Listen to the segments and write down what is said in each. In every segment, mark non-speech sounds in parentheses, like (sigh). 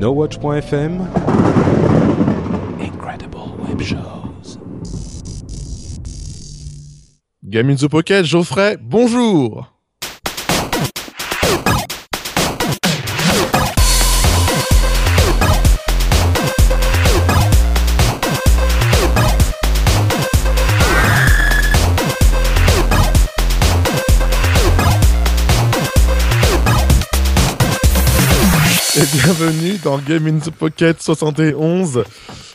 NoWatch.fm Incredible Web Shows. Game in the Pocket, Geoffrey, bonjour Et bienvenue dans Game in the Pocket 71.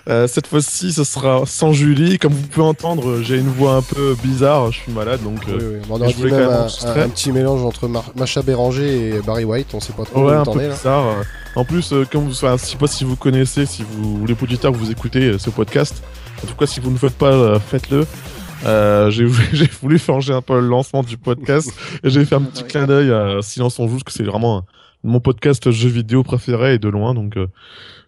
Euh, cette fois-ci, ce sera sans Julie. Comme vous pouvez entendre, j'ai une voix un peu bizarre. Je suis malade, donc. Oui, euh, oui. On aurait je voulais quand même un, un- un petit mélange entre Mar- Macha Béranger et Barry White, on sait pas trop Ouais, où un peu là. bizarre. euh. En plus, euh, comme vous, enfin, je sais pas si vous connaissez, si vous, les auditeurs, vous écoutez euh, ce podcast. En tout cas, si vous ne le faites pas, euh, faites-le. Euh, j'ai voulu, (laughs) j'ai voulu changer un peu le lancement du podcast et j'ai fait un petit clin d'œil à Silence on joue, parce que c'est vraiment un- mon podcast jeu vidéo préféré et de loin. Donc, euh,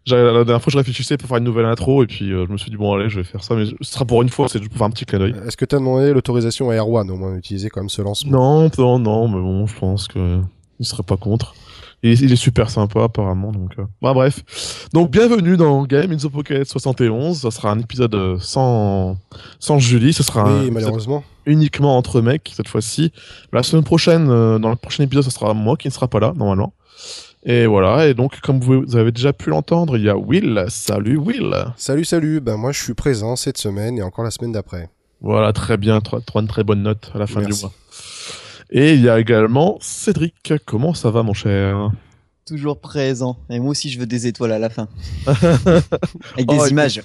la dernière fois, je réfléchissais pour faire une nouvelle intro et puis euh, je me suis dit bon allez, je vais faire ça, mais ce sera pour une fois, c'est pour faire un petit clin d'œil. Est-ce que t'as demandé l'autorisation à Erwan au moins d'utiliser quand même ce lancement Non, non, non, mais bon, je pense que il serait pas contre. Et il est super sympa apparemment, donc. euh, Bah bref. Donc bienvenue dans Game in the Pocket 71. Ça sera un épisode euh, sans sans Julie. Ce sera un Oui, malheureusement. uniquement entre mecs cette fois-ci. La semaine prochaine, euh, dans le prochain épisode, ce sera moi qui ne sera pas là normalement. Et voilà. Et donc comme vous, avez déjà pu l'entendre, il y a Will. Salut Will. Salut, salut. Ben moi, je suis présent cette semaine et encore la semaine d'après. Voilà, très bien. Trois, très bonne note à la fin Merci. du mois. Et il y a également Cédric. Comment ça va, mon cher? Toujours présent. Et moi aussi, je veux des étoiles à la fin. (laughs) Avec Oh, des écoute. images.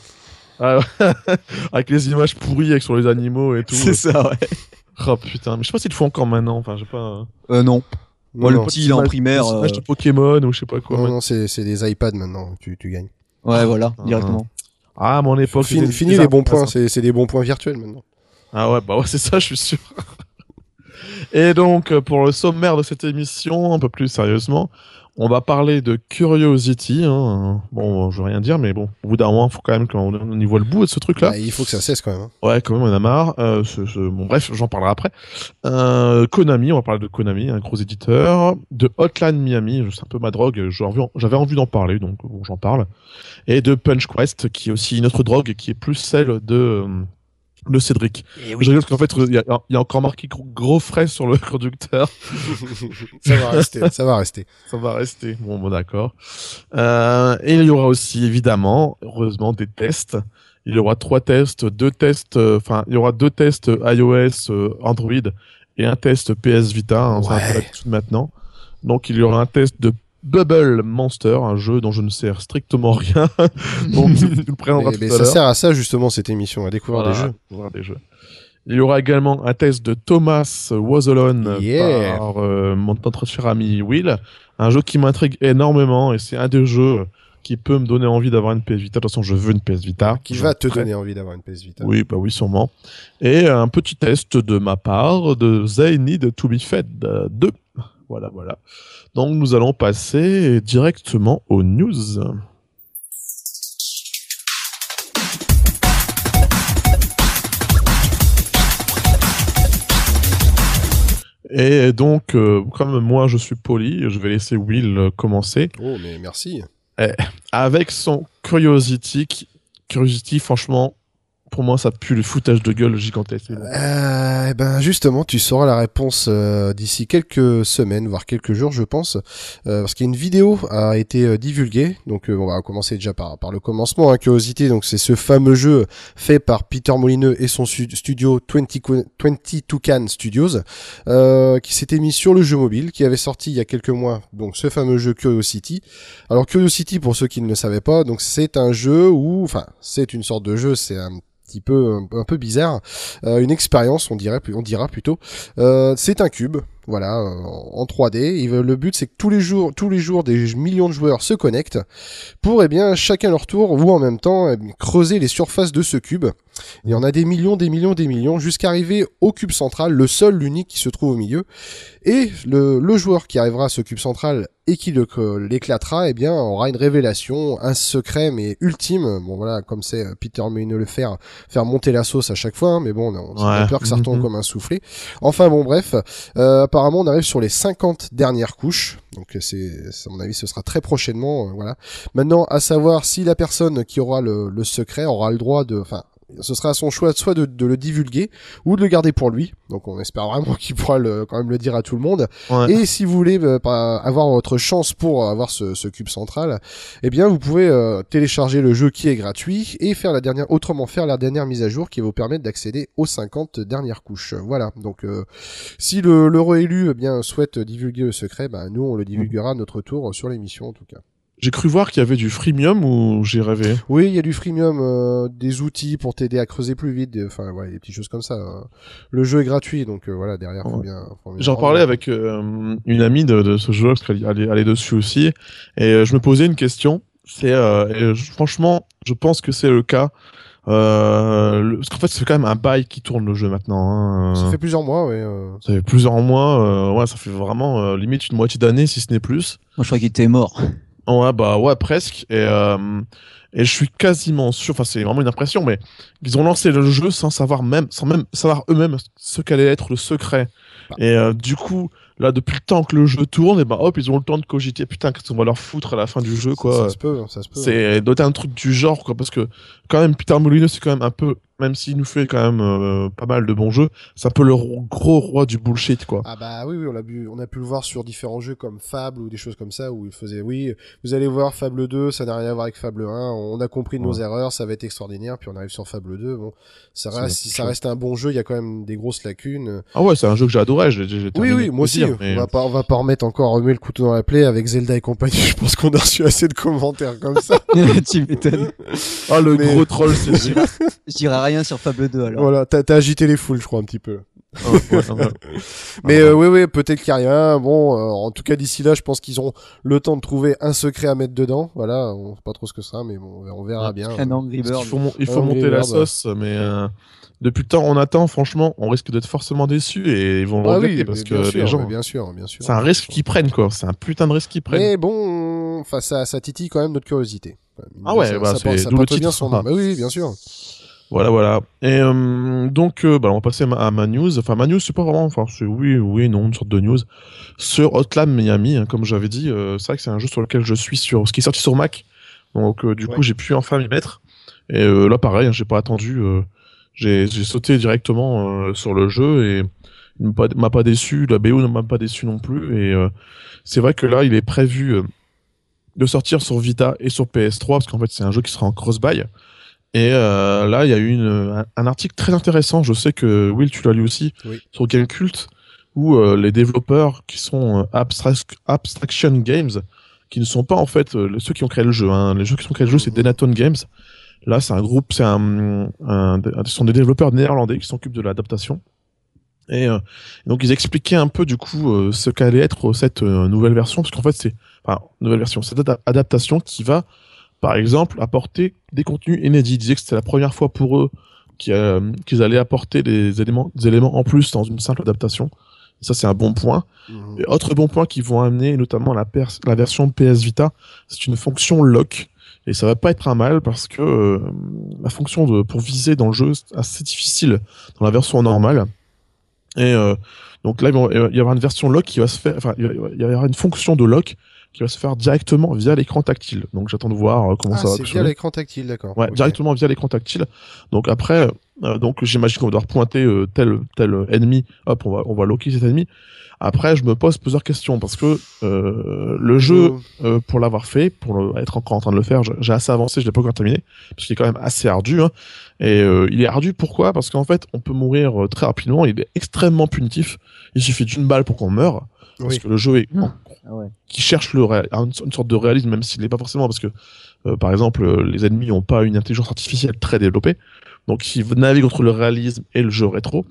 Ah. (laughs) Avec les images pourries avec sur les animaux et tout. C'est ça, ouais. Oh putain, mais je sais pas s'ils le font encore maintenant. Enfin, je sais pas. Euh, non. Non, Moi, le petit, il est en primaire. euh, de Pokémon ou je sais pas quoi. non, non, c'est c'est des iPads maintenant, tu, tu gagnes. Ouais, voilà, Ah. directement. Ah, à mon époque. Fini, fini des les bons points, c'est c'est des bons points virtuels maintenant. Ah ouais, bah ouais, c'est ça, je suis sûr. Et donc, euh, pour le sommaire de cette émission, un peu plus sérieusement, on va parler de Curiosity. Hein. Bon, je veux rien dire, mais bon, au bout d'un moment, il faut quand même qu'on on y voit le bout de ce truc-là. Ah, il faut que ça cesse quand même. hein. Ouais, quand même, on en a marre. Euh, ce- ce- Bon, bref, j'en parlerai après. Euh, Konami, on va parler de Konami, un gros éditeur. De Hotline Miami, c'est un peu ma drogue. J'avais envie d'en parler, donc bon, j'en parle. Et de Punch Quest, qui est aussi une autre drogue, qui est plus celle de, euh, de Cédric. Je rigole parce qu'en fait, il y, a- il y a encore marqué gros, frais sur le (laughs) conducteur. (laughs) ça va rester, ça va rester. Ça va rester. Bon, bon d'accord. Euh, et il y aura aussi, évidemment, heureusement, des tests. Il y aura trois tests, deux tests, euh, enfin, il y aura deux tests iOS, euh, Android et un test PS Vita. Hein, Ouais. on va tout de maintenant. Donc, il y aura un test de Bubble Monster, un jeu dont je ne sais strictement rien. (laughs) Donc, tu le Mais, tout mais à ça sert à ça justement cette émission, à découvrir Voilà, des jeux. voir des jeux. Il y aura également un test de Thomas Wazolon Yeah. par euh, mon notre cher ami Will. Un jeu qui m'intrigue énormément et c'est un des jeux qui peut me donner envie d'avoir une PS Vita. De toute façon, je veux une PS Vita. Qui va te prêt. donner envie d'avoir une PS Vita. Oui, bah oui, sûrement. Et un petit test de ma part de They Need to Be Fed 2. Voilà, voilà. Donc nous allons passer directement aux news. Et donc, euh, comme moi je suis poli, je vais laisser Will euh, commencer Oh, mais merci. avec son Curiosity. Curiosity, franchement, pour moi, ça pue le foutage de gueule gigantesque. Euh, eh ben justement, tu sauras la réponse euh, d'ici quelques semaines, voire quelques jours, je pense, euh, parce qu'une vidéo a été euh, divulguée. Donc, euh, on va commencer déjà par, le commencement. Hein, Curiosity, donc c'est ce fameux jeu fait par Peter Molineux et son studio 20, Qu- 22 Can Studios, qui s'était mis sur le jeu mobile, qui avait sorti il y a quelques mois. Donc, ce fameux jeu Curiosity. Alors, Curiosity, pour ceux qui ne le savaient pas, donc c'est un jeu où, enfin, c'est une sorte de jeu, c'est un peu un, un peu bizarre euh, une expérience, on dirait, on dira plutôt. Euh, c'est un cube, voilà, euh, en 3D. Et euh, le but, c'est que tous les jours, tous les jours, des millions de joueurs se connectent pour, eh bien, chacun leur tour ou en même temps eh creuser les surfaces de ce cube. Il y en a des millions, des millions, des millions, jusqu'à arriver au cube central, le seul, l'unique qui se trouve au milieu. Et le, le joueur qui arrivera à ce cube central et qui l'éclatera, eh bien, aura une révélation, un secret mais ultime. Bon voilà, comme c'est euh, Peter Molineux le faire, faire monter la sauce à chaque fois, hein, mais bon, on a, peur que ça retombe Mhm. comme un soufflé. Enfin bon, bref, euh, apparemment apparemment, on arrive sur les 50 dernières couches. Donc, c'est, à mon avis, ce sera très prochainement. euh, voilà. Maintenant, à savoir si la personne qui aura le, le secret aura le droit de, enfin, ce sera à son choix soit de, de le divulguer ou de le garder pour lui. Donc, on espère vraiment (laughs) qu'il pourra le, quand même le dire à tout le monde. Ouais. Et si vous voulez euh, avoir votre chance pour avoir ce, ce cube central, eh bien vous pouvez euh, télécharger le jeu qui est gratuit et faire la dernière, autrement faire la dernière mise à jour qui va vous permettre d'accéder aux 50 dernières couches. Voilà. Donc euh, si le l'heureux élu eh bien souhaite divulguer le secret, bah, nous on le divulguera à notre tour sur l'émission en tout cas. J'ai cru voir qu'il y avait du freemium ou j'ai rêvé. Oui, il y a du freemium, euh, des outils pour t'aider à creuser plus vite, des- enfin voilà, des petites choses comme ça. hein. Le jeu est gratuit, donc euh, voilà derrière faut Ouais. bien. faut bien J'en parlais avec euh, une amie de, de ce jeu parce qu'elle elle est, elle est dessus aussi et euh, je me posais une question. C'est euh, franchement, je pense que c'est le cas. Euh, le- parce qu'en fait, c'est quand même un bail qui tourne le jeu maintenant. Hein. Ça fait plusieurs mois, ouais. euh. Ça fait plusieurs mois. euh, ouais, ça fait vraiment euh, limite une moitié d'année si ce n'est plus. Moi, je crois qu'il était mort. Ouais, bah ouais, presque. Et, euh, et je suis quasiment sûr, enfin c'est vraiment une impression, mais ils ont lancé le jeu sans savoir même, sans même savoir eux-mêmes ce qu'allait être le secret. Et euh, du coup, là, depuis le temps que le jeu tourne, et ben hop, ils ont le temps de cogiter. Putain, qu'est-ce qu'on va leur foutre à la fin du jeu, quoi. ça se peut, hein, ça se peut. C'est doit être un truc du genre, quoi, parce que quand même, Peter Molyneux, c'est quand même un peu, même s'il nous fait quand même euh, pas mal de bons jeux, c'est un peu le ro- gros roi du bullshit, quoi. Ah bah oui, oui, on a, pu, on a pu le voir sur différents jeux comme Fable ou des choses comme ça où il faisait oui, vous allez voir Fable 2, ça n'a rien à voir avec Fable 1, on a compris nos erreurs, ça va être extraordinaire, puis on arrive sur Fable 2, bon, ça reste, si ça reste un bon jeu, il y a quand même des grosses lacunes. Ah ouais, c'est un jeu que j'ai adoré, j'ai Oui, oui, moi aussi, mais- on va pas, on va pas remettre encore remuer le couteau dans la plaie avec Zelda et compagnie, (laughs) je pense qu'on a reçu assez de commentaires comme ça. (laughs) tu m'étonnes. Ah, le Mais- gros troll, c'est (laughs) sûr. Rien sur Fable 2 alors. voilà, t'as agité les foules, je crois, un petit peu. (laughs) Ouais, ouais. Mais Ah, euh, oui, oui, peut-être qu'il n'y a rien. Bon, euh, en tout cas, d'ici là, je pense qu'ils auront le temps de trouver un secret à mettre dedans. Voilà, on sait pas trop ce que ça sera, mais bon, on verra Ouais. bien. Un Angry Parce Bird. qu'il faut, mon- il faut Angry monter la sauce, mais euh, depuis le temps on attend, franchement, on risque d'être forcément déçus et ils vont le Ah regretter oui, parce que bien sûr, les gens, bien sûr, bien sûr. c'est un risque qu'ils prennent quoi, c'est un putain de risque qu'ils prennent. Mais bon, enfin, ça, ça titille quand même notre curiosité. Ah ouais, ça, bah, ça, c'est porte- ça porte bien son nom. Ah. (laughs) Bah oui, oui, bien sûr. Voilà, voilà. Et euh, donc, euh, bah, on va passer à ma, à ma news. Enfin, ma news, c'est pas vraiment, enfin, c'est oui, oui, non, une sorte de news sur Hotline Miami. hein, comme j'avais dit, euh, c'est vrai que c'est un jeu sur lequel je suis sur, ce qui est sorti sur Mac. Donc, du Ouais. coup, j'ai pu enfin m'y mettre. Et là, pareil, hein, j'ai pas attendu. j'ai sauté directement sur le jeu et il m'a pas, m'a pas déçu. La BO ne m'a pas déçu non plus. Et c'est vrai que là, il est prévu de sortir sur Vita et sur PS3 parce qu'en fait, c'est un jeu qui sera en cross-buy. Et euh, là, il y a eu une, un, article très intéressant. Je sais que Will, tu l'as lu aussi Oui. sur Gamecult, où euh, les développeurs qui sont euh, Abstract- Abstraction Games, qui ne sont pas en fait euh, ceux qui ont créé le jeu. Hein. Les jeux qui ont créé le jeu, c'est Mhm. Denaton Games. Là, c'est un groupe, c'est un, un- ce sont des développeurs néerlandais qui s'occupent de l'adaptation. Et euh, donc ils expliquaient un peu du coup euh, ce qu'allait être cette euh, nouvelle version, parce qu'en fait c'est, enfin nouvelle version, cette ada- adaptation qui va, par exemple, apporter des contenus inédits. Ils disaient que c'était la première fois pour eux qu'ils euh, allaient apporter des éléments, des éléments en plus dans une simple adaptation. Et ça c'est un bon point. Mhm. Et autre bon point qu'ils vont amener, notamment la, version PS Vita, c'est une fonction lock. Et ça va pas être un mal parce que euh, la fonction de, pour viser dans le jeu, c'est assez difficile dans la version normale. Et euh, donc là, il va y avoir une version lock qui va se faire, enfin, il va il va y avoir une fonction de lock qui va se faire directement via l'écran tactile. Donc j'attends de voir euh, comment Ah, ça va c'est via l'écran tactile, d'accord. Ouais, directement via l'écran tactile. Donc après, euh, donc j'imagine qu'on va devoir pointer euh, tel tel ennemi. Hop, on va on va locker cet ennemi. Après, je me pose plusieurs questions parce que euh, le jeu, euh, pour l'avoir fait, pour le- être encore en train de le faire, j'ai assez avancé, je l'ai pas encore terminé, parce qu'il est quand même assez ardu. Hein. Et euh, il est ardu pourquoi? Parce qu'en fait, on peut mourir euh, très rapidement. Il est extrêmement punitif. Il suffit d'une balle pour qu'on meure. Parce que le jeu est Ah ouais. qui cherche le ré- une, une sorte de réalisme, même s'il n'est pas forcément, parce que, euh, par exemple, euh, les ennemis n'ont pas une intelligence artificielle très développée, donc ils naviguent entre le réalisme et le jeu rétro,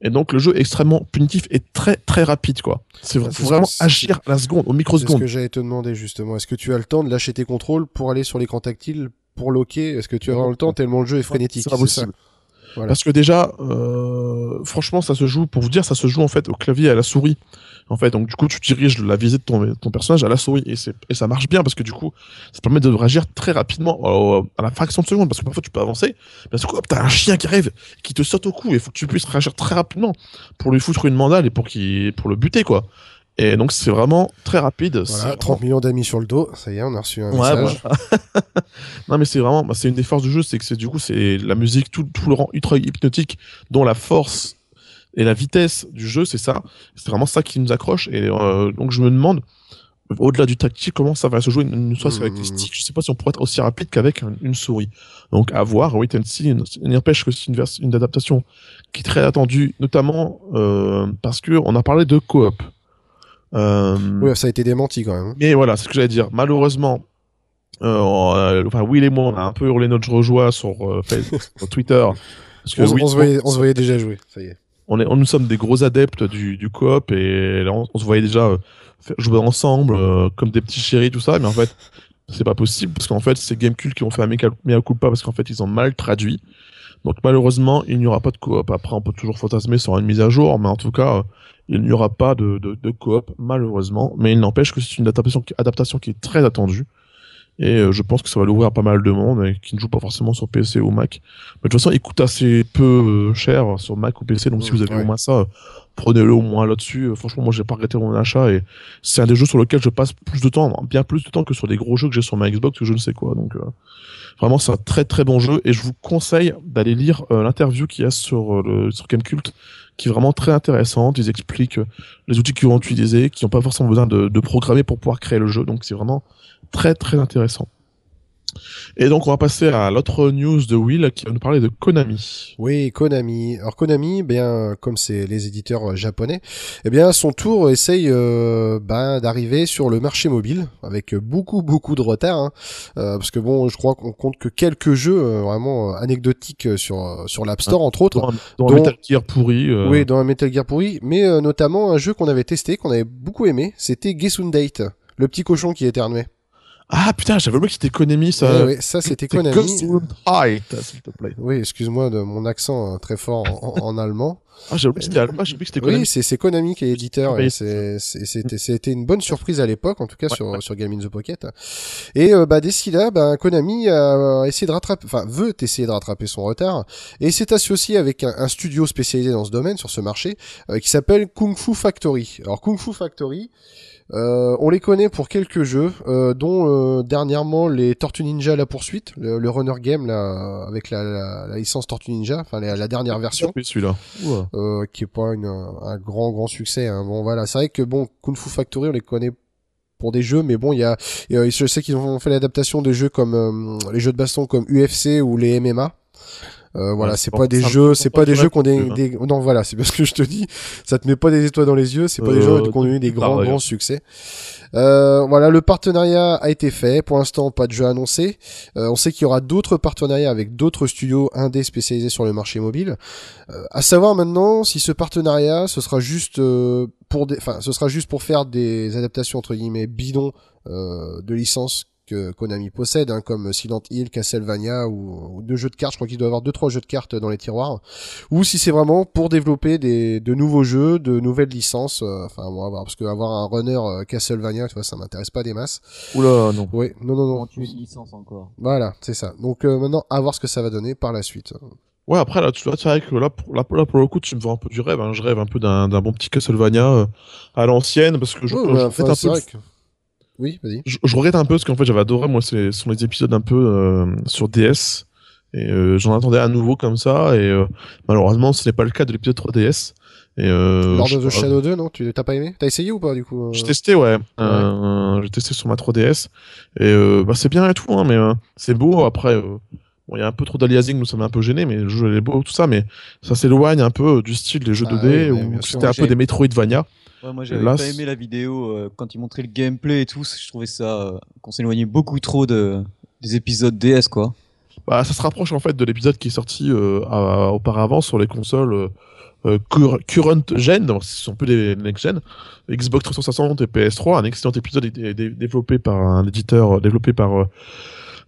et donc le jeu est extrêmement punitif et très très rapide, quoi. C'est Ah, ce vraiment agir à la seconde, au C'est ce microseconde. que j'allais te demander justement. Est-ce que tu as le temps de lâcher tes contrôles pour aller sur l'écran tactile pour loquer? Est-ce que tu as vraiment le temps tellement le jeu est frénétique? C'est pas c'est ça possible. Voilà. Parce que déjà, euh, franchement, ça se joue, pour vous dire, ça se joue en fait au clavier et à la souris. En fait, donc du coup, tu diriges la visée de ton, personnage à la souris et, ça marche bien parce que du coup, ça permet de réagir très rapidement à la fraction de seconde parce que parfois tu peux avancer, d'un coup, hop, t'as un chien qui arrive, qui te saute au cou et il faut que tu puisses réagir très rapidement pour lui foutre une mandale et pour, pour le buter, quoi. Et donc, c'est vraiment très rapide. Voilà, vraiment- 30 millions d'amis sur le dos, ça y est, on a reçu un Ouais, message. voilà. (laughs) non mais c'est vraiment bah, c'est une des forces du jeu c'est que c'est du coup c'est la musique tout, tout le rang ultra hypnotique dont la force et la vitesse du jeu c'est ça c'est vraiment ça qui nous accroche et euh, donc je me demande au-delà du tactique comment ça va se jouer une soit avec les Mhm. sticks je sais pas si on pourrait être aussi rapide qu'avec un- une souris donc à voir wait and see n'empêche que c'est une, une adaptation qui est très attendue notamment euh, parce que on a parlé de coop Oui, ça a été démenti quand même. mais voilà, c'est ce que j'allais dire. Malheureusement, euh, euh, enfin, Will et moi, on a un peu hurlé notre joie sur, euh, Facebook, (laughs) sur Twitter. Parce que On, oui, on se voyait, on se voyait déjà jouer, ça y est. on est, on, nous sommes des gros adeptes du, du coop et là, on, se voyait déjà euh, faire- jouer ensemble euh, comme des petits chéris, tout ça. Mais en fait, c'est pas possible parce qu'en fait, c'est Gamecult qui ont fait un mea culpa parce qu'en fait, ils ont mal traduit. Donc malheureusement, il n'y aura pas de coop. Après, on peut toujours fantasmer sur une mise à jour, mais en tout cas, euh, il n'y aura pas de, de, de coop, malheureusement. Mais il n'empêche que c'est une adaptation, qui- adaptation qui est très attendue. Et euh, je pense que ça va l'ouvrir à pas mal de monde et qui ne joue pas forcément sur PC ou Mac. Mais de toute façon, il coûte assez peu euh, cher sur Mac ou PC, donc si vous avez ouais. au moins ça, euh, prenez-le au moins là-dessus. Franchement, moi, j'ai pas regretté mon achat et c'est un des jeux sur lesquels je passe plus de temps, bien plus de temps que sur des gros jeux que j'ai sur ma Xbox ou je ne sais quoi. Donc, euh, vraiment, c'est un très très bon jeu et je vous conseille d'aller lire euh, l'interview qu'il y a sur euh, le sur Gamecult, qui est vraiment très intéressante. Ils expliquent euh, les outils qu'ils vont utiliser, qui n'ont pas forcément besoin de, de programmer pour pouvoir créer le jeu. Donc, c'est vraiment très très intéressant. Et donc, on va passer à l'autre news de Will qui va nous parler de Konami. Oui, Konami. Alors Konami, bien comme c'est les éditeurs euh, japonais, eh bien à son tour essaye euh, ben, d'arriver sur le marché mobile avec beaucoup beaucoup de retard, hein. Euh, parce que bon, je crois qu'on compte que quelques jeux euh, vraiment euh, anecdotiques sur sur l'App Store entre autres. Dans un, Metal Gear pourri. Oui, dans un Metal Gear pourri, mais euh, notamment un jeu qu'on avait testé, qu'on avait beaucoup aimé, c'était Gesundate, le petit cochon qui éternuait. Ah putain, j'avais oublié que c'était Konami Eh ça. oui, ça c'était Konami. Oui, excuse-moi de mon accent euh, très fort en, allemand. Ah, j'ai oublié que c'était Alma, j'ai oublié que c'était Konami. Oui, c'est Konami qui est éditeur Oui. et c'était c'était une bonne surprise à l'époque, en tout cas sur sur Game in the Pocket. Et euh, bah d'ici là, bah, Konami a essayé de rattraper, enfin veut essayer de rattraper son retard et s'est associé avec un, un studio spécialisé dans ce domaine, sur ce marché, euh, qui s'appelle Kung Fu Factory. Alors Kung Fu Factory. Euh, on les connaît pour quelques jeux, euh, dont euh, dernièrement les Tortue Ninja la poursuite, le, le runner game là, avec la, la- la licence Tortue Ninja, enfin la, la dernière version Oui, celui-là. Euh, qui est pas une, un grand grand succès. Hein. Bon voilà, c'est vrai que bon Kung Fu Factory on les connaît pour des jeux, mais bon il y a, il y a- je sais qu'ils ont fait l'adaptation de jeux comme euh, les jeux de baston comme UFC ou les MMA. Euh, voilà, c'est pas des jeux, c'est pas des jeux qui ont des, des- non voilà, c'est parce que je te dis, ça te met pas des étoiles dans les yeux, c'est pas des jeux qui ont eu des grands grands succès. Euh, voilà, le partenariat a été fait. Pour l'instant, pas de jeu annoncé. Euh, on sait qu'il y aura d'autres partenariats avec d'autres studios indés spécialisés sur le marché mobile. Euh, à savoir maintenant si ce partenariat, ce sera juste euh, pour des, enfin, ce sera juste pour faire des adaptations entre guillemets bidons euh, de licences que Konami possède, hein, comme Silent Hill, Castlevania ou, ou deux jeux de cartes. Je crois qu'il doit y avoir deux trois jeux de cartes dans les tiroirs. Ou si c'est vraiment pour développer des de nouveaux jeux, de nouvelles licences. euh, Enfin, on va voir parce que avoir un runner euh, Castlevania, tu vois, ça m'intéresse pas des masses. Oula, non. Oui, non, non, non. Une licence encore Voilà, c'est ça. Donc euh, maintenant, à voir ce que ça va donner par la suite. Ouais, après, là, tu vois, c'est vrai que là, pour, là, pour- là, pour le coup, tu me vends un peu du rêve. Hein. Je rêve un peu d'un bon petit Castlevania euh, à l'ancienne, parce que je, Ouais, je un peu. Oui, vas-y. Je, je regrette un peu, parce qu'en fait, j'avais adoré, moi, ce sont les épisodes un peu euh, sur DS. Et euh, j'en attendais un nouveau comme ça, et euh, malheureusement, ce n'est pas le cas de l'épisode 3DS. Et euh, Lord of the Shadow 2, non? Tu t'as pas aimé? T'as essayé ou pas du coup J'ai testé, ouais. J'ai testé sur ma 3DS. Et bah, c'est bien et tout, hein, mais c'est beau. Après, bon, il y a un peu trop d'aliasing, nous m'a un peu gêné, mais le jeu est beau, tout ça, mais ça s'éloigne un peu du style des jeux Ah 2D, oui, mais où c'était un peu des Metroidvania. Ouais, moi j'avais Là, pas aimé la vidéo euh, quand ils montraient le gameplay et tout. Je trouvais ça euh, qu'on s'éloignait beaucoup trop de des épisodes DS quoi. Bah, ça se rapproche en fait de l'épisode qui est sorti euh, à- auparavant sur les consoles cur- current gen, donc ce sont peu des next gen, Xbox 360 et PS3. Un excellent épisode dé- dé- développé par un éditeur, développé par euh,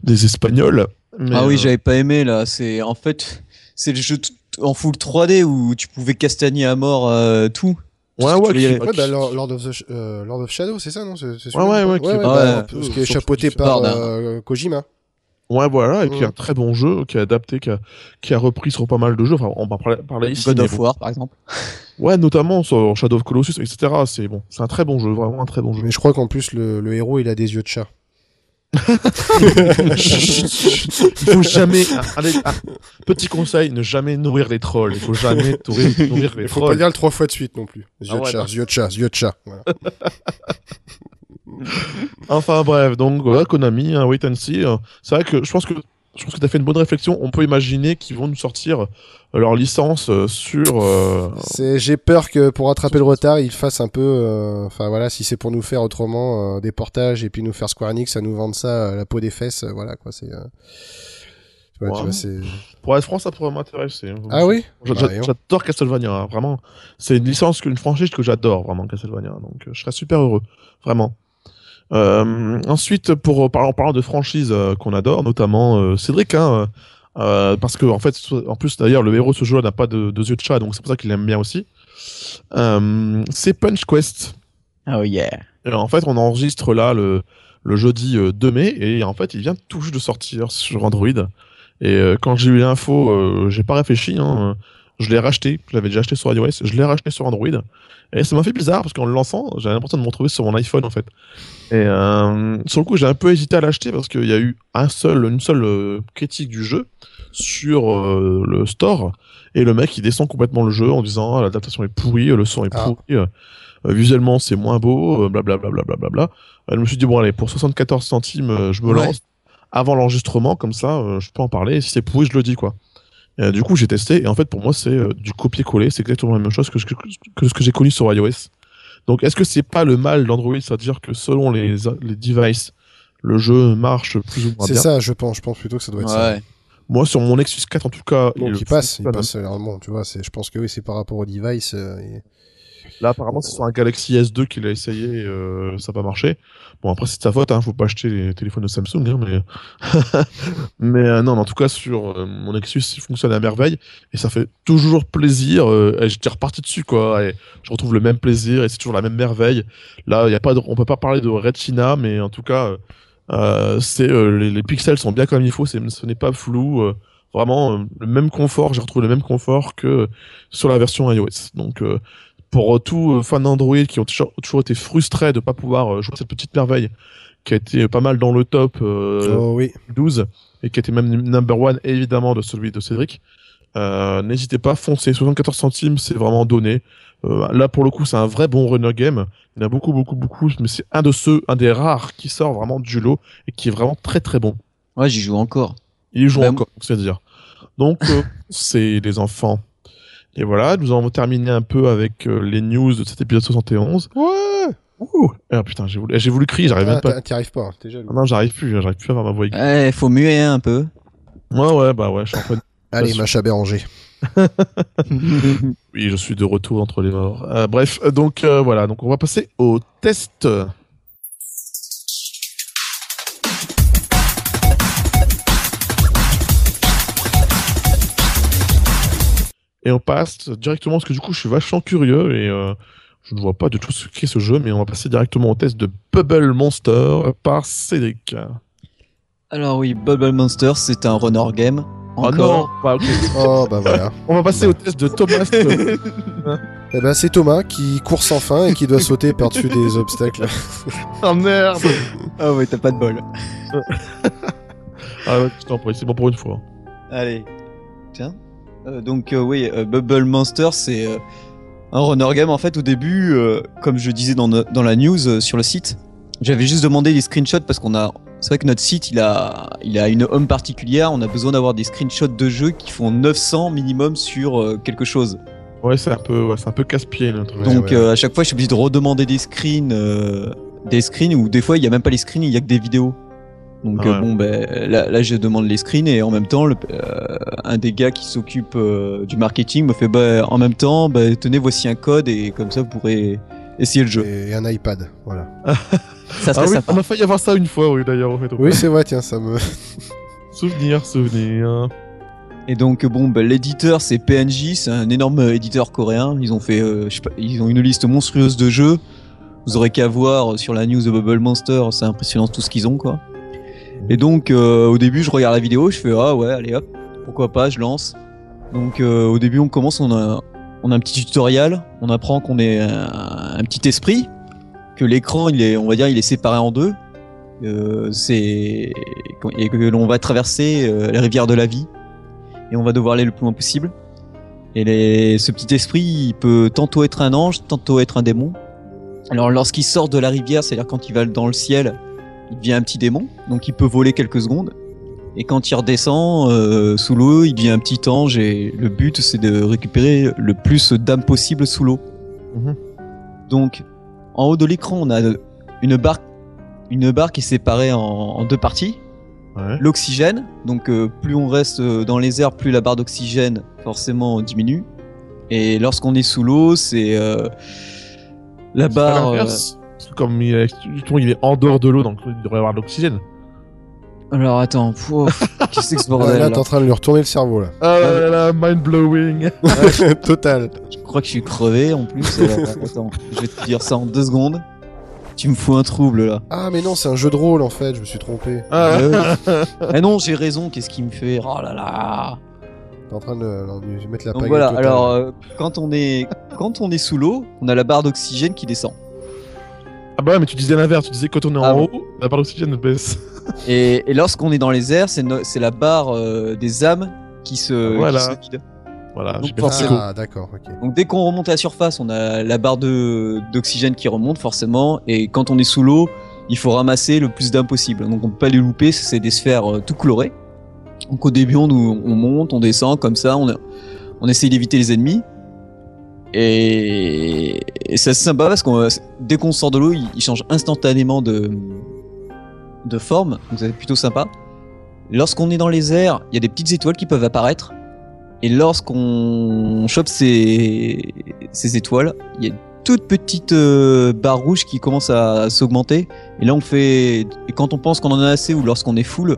des Espagnols. Mais, ah oui, euh, j'avais pas aimé là. C'est en fait c'est le jeu t- en full 3D où tu pouvais castagner à mort euh, tout. Ouais, ouais, qui-. Ouais, bah, Lord, of, the Sh- euh, Lord of Shadow, c'est ça, non C'est c'est Ouais, ouais, celui-là ouais, qui est- bah, Ouais, ce qui est chapeauté par Bard, hein. euh, Kojima. Ouais, voilà, et qui est un très bon jeu, qui est adapté, qui a, qui a repris sur pas mal de jeux. Enfin, on va parler, parler ici. God of. War par exemple. (laughs) Ouais, notamment sur Shadow of Colossus, etc. C'est bon, c'est un très bon jeu, vraiment un très bon jeu. Mais je crois qu'en plus, le, le héros, il a des yeux de chat. Il faut jamais, allez, ah, petit conseil, ne jamais nourrir les trolls. Il faut jamais (laughs) nourrir, nourrir les Il faut pas dire le trois fois de suite non plus. Yeux Ah de ouais, chat, non. yeux de chat, yeux de chat. Voilà. (laughs) Enfin bref, donc voilà, Konami, hein, wait and see. C'est vrai que je pense que je pense que t'as fait une bonne réflexion. On peut imaginer qu'ils vont nous sortir leur licence euh, sur. euh, j'ai peur que pour rattraper le retard, ils fassent un peu, euh, enfin voilà, si c'est pour nous faire autrement euh, des portages et puis nous faire Square Enix à nous vendre ça à la peau des fesses, voilà quoi, c'est. euh, tu vois, tu Ouais. vois, c'est. Pour être franc, ça pourrait m'intéresser. hein. Ah oui? Bah. J'adore Castlevania, hein, vraiment. C'est une licence, une franchise que j'adore, vraiment, Castlevania. Donc, je serais super heureux, vraiment. Euh, ensuite, pour en parlant de franchises euh, qu'on adore, notamment euh, Cédric, hein, euh, parce que en fait, en plus d'ailleurs, le héros de ce jeu n'a pas de, de yeux de chat, donc c'est pour ça qu'il aime bien aussi. Euh, c'est Punch Quest. Oh yeah. Et en fait, on enregistre là le, le jeudi euh, 2 mai et en fait, il vient tout juste de sortir sur Android. Et euh, quand j'ai eu l'info, euh, j'ai pas réfléchi. Hein, euh, je l'ai racheté. Je l'avais déjà acheté sur iOS. Je l'ai racheté sur Android. Et ça m'a fait bizarre parce qu'en le lançant, j'avais l'impression de me retrouver sur mon iPhone en fait. Et euh, sur le coup, j'ai un peu hésité à l'acheter parce qu'il y a eu un seul, une seule euh, critique du jeu sur euh, le store. Et le mec, il descend complètement le jeu en disant ah, l'adaptation est pourrie, le son est Ah. pourri. visuellement c'est moins beau, blablabla. blablabla. Euh, je me suis dit bon allez pour 74 centimes je me Ouais. lance avant l'enregistrement comme ça je peux en parler. Et si c'est pourri je le dis quoi. Et, euh, du coup j'ai testé et en fait pour moi c'est euh, du copier-coller, c'est exactement la même chose que ce que, que, ce que j'ai connu sur iOS. Donc est-ce que c'est pas le mal d'Android, c'est-à-dire que selon les, les devices le jeu marche plus ou moins C'est bien? ça, je pense. Je pense plutôt que ça doit être ça. Ouais. Moi sur mon Nexus 4 en tout cas, Donc il passe, il passe. Alors bon, tu vois, c'est, je pense que oui, c'est par rapport au device. euh, et- Là, apparemment, c'est sur un Galaxy S2 qu'il a essayé, euh, ça n'a pas marché. Bon, après, c'est de sa faute, hein, faut pas acheter les téléphones de Samsung, hein, mais, (laughs) mais euh, non, en tout cas, sur euh, mon Nexus, il fonctionne à merveille, et ça fait toujours plaisir, euh, et j'étais reparti dessus, quoi, je retrouve le même plaisir, et c'est toujours la même merveille. Là, y a peut pas parler de Retina, mais en tout cas, les, pixels sont bien comme il faut, ce n'est pas flou, vraiment, le même confort, j'ai retrouvé le même confort que sur la version iOS. Donc, euh, pour euh, tous euh, fans d'Android qui ont toujours, été frustrés de pas pouvoir euh, jouer cette petite merveille qui a été pas mal dans le top euh, Oh oui. 12 et qui était même number one évidemment de celui de Cédric. Euh, N'hésitez pas, foncez. 74 centimes, c'est vraiment donné. Euh, là, pour le coup, c'est un vrai bon runner game. Il y en a beaucoup, beaucoup, beaucoup, mais c'est un de ceux, un des rares qui sort vraiment du lot et qui est vraiment très, très bon. Ouais, j'y joue encore. Il y joue encore, c'est-à-dire. Donc, euh, (laughs) c'est les enfants. Et voilà, nous avons terminé un peu avec euh, les news de cet épisode 71. Ouais. Ouh. Ah putain, j'ai voulu, j'ai voulu crier, j'arrive Ah, même pas. T'y arrives pas. T'es jaloux. Ah non, j'arrive plus, j'arrive plus à avoir ma voix. Ouais, faut muer un peu. Ouais, ouais, bah ouais, je suis en train de- (laughs) Allez, sûr. Macha Béranger. (laughs) Oui, je suis de retour entre les morts. Euh, bref, donc euh, voilà, donc on va passer au test. Et on passe directement, parce que du coup je suis vachement curieux et euh, je ne vois pas du tout ce qu'est ce jeu, mais on va passer directement au test de Bubble Monster par Cédric. Alors oui, Bubble Monster, c'est un runner game. Oh Encore. non Bah, ok. (laughs) Oh bah voilà. (laughs) On va passer au test de Thomas. (laughs) Eh ben c'est Thomas qui court sans fin et qui doit sauter par-dessus des obstacles. oh merde Ah ouais, t'as pas de bol. Ah ouais, je t'en prie, c'est bon pour une fois. Allez, tiens. Euh, donc euh, oui, euh, Bubble Monster, c'est euh, un runner game. En fait, au début, euh, comme je disais dans, dans la news euh, sur le site, j'avais juste demandé des screenshots parce qu'on a. C'est vrai que notre site, il a, il a une home particulière. On a besoin d'avoir des screenshots de jeux qui font 900 minimum sur euh, quelque chose. Ouais, c'est un peu, ouais, c'est un peu casse-pied notre Donc ouais. euh, à chaque fois, je suis obligé de redemander des screens, euh, des screens ou des fois il y a même pas les screens, il y a que des vidéos. Donc Ah ouais. bon ben là, là je demande les screens et en même temps le, euh, un des gars qui s'occupe euh, du marketing me fait bah en même temps bah, tenez voici un code et comme ça vous pourrez essayer le jeu. Et un iPad, voilà. (laughs) Ça Ah serait oui, sympa. on a failli avoir ça une fois, oui, d'ailleurs, en fait. Oui, c'est vrai, tiens, ça me. (laughs) Souvenir, souvenir. Et donc bon, bah, l'éditeur c'est PNJ, c'est un énorme éditeur coréen. Ils ont fait, euh, je sais pas, ils ont une liste monstrueuse de jeux. Vous aurez qu'à voir sur la news de Bubble Monster, c'est impressionnant tout ce qu'ils ont quoi. Et donc euh, au début je regarde la vidéo, je fais ah ouais allez hop, pourquoi pas, je lance. Donc euh, au début on commence, on a, on a un petit tutoriel, on apprend qu'on est un, petit esprit, que l'écran il est, on va dire, il est séparé en deux. Euh, c'est et que l'on va traverser euh, la rivière de la vie et on va devoir aller le plus loin possible. Et les, ce petit esprit, il peut tantôt être un ange, tantôt être un démon. Alors lorsqu'il sort de la rivière, c'est-à-dire quand il va dans le ciel, il devient un petit démon, donc il peut voler quelques secondes. Et quand il redescend euh, sous l'eau, il devient un petit ange et le but c'est de récupérer le plus d'âmes possible sous l'eau. Mhm. Donc en haut de l'écran, on a une barre, une barre qui est séparée en, en deux parties. Ouais. L'oxygène, donc euh, plus on reste euh, dans les airs, plus la barre d'oxygène forcément diminue. Et lorsqu'on est sous l'eau, c'est euh, la barre. Euh, Comme il est, il est en dehors de l'eau, donc il devrait avoir de l'oxygène. Alors attends, pouf, (laughs) qu'est-ce que c'est que ce Ah, bordel là, là t'es en train de lui retourner le cerveau, là. Ah là là, mind blowing. (laughs) Total. Je crois que je suis crevé en plus. alors, attends, je vais te dire ça en deux secondes. Tu me fous un trouble là. Ah, mais non, c'est un jeu de rôle, en fait, je me suis trompé. Ah, Ah non, j'ai raison, qu'est-ce qui me fait? Oh là là T'es en train de, de lui mettre la Donc pagaille voilà, totale. alors euh, quand on est quand on est sous l'eau, on a la barre d'oxygène qui descend. Ah bah ouais, mais tu disais l'inverse, tu disais quand on est en Ah bon haut, la barre d'oxygène baisse. (laughs) Et, et lorsqu'on est dans les airs, c'est no- c'est la barre euh, des âmes qui se, Voilà. qui se vide. Voilà, Donc forcément-. Ah, d'accord, ok. Donc dès qu'on remonte à la surface, on a la barre de d'oxygène qui remonte forcément. Et quand on est sous l'eau, il faut ramasser le plus d'âmes possible. Donc on peut pas les louper, c'est des sphères euh, tout colorées. Donc au début, on, nous- on monte, on descend comme ça, on, on essaye d'éviter les ennemis. Et, et c'est sympa parce que dès qu'on sort de l'eau, il, change instantanément de, de forme. Donc c'est plutôt sympa. Lorsqu'on est dans les airs, il y a des petites étoiles qui peuvent apparaître. Et lorsqu'on chope ces, ces étoiles, il y a une toute petite euh, barre rouge qui commence à, s'augmenter. Et là, on fait. Et quand on pense qu'on en a assez ou lorsqu'on est full,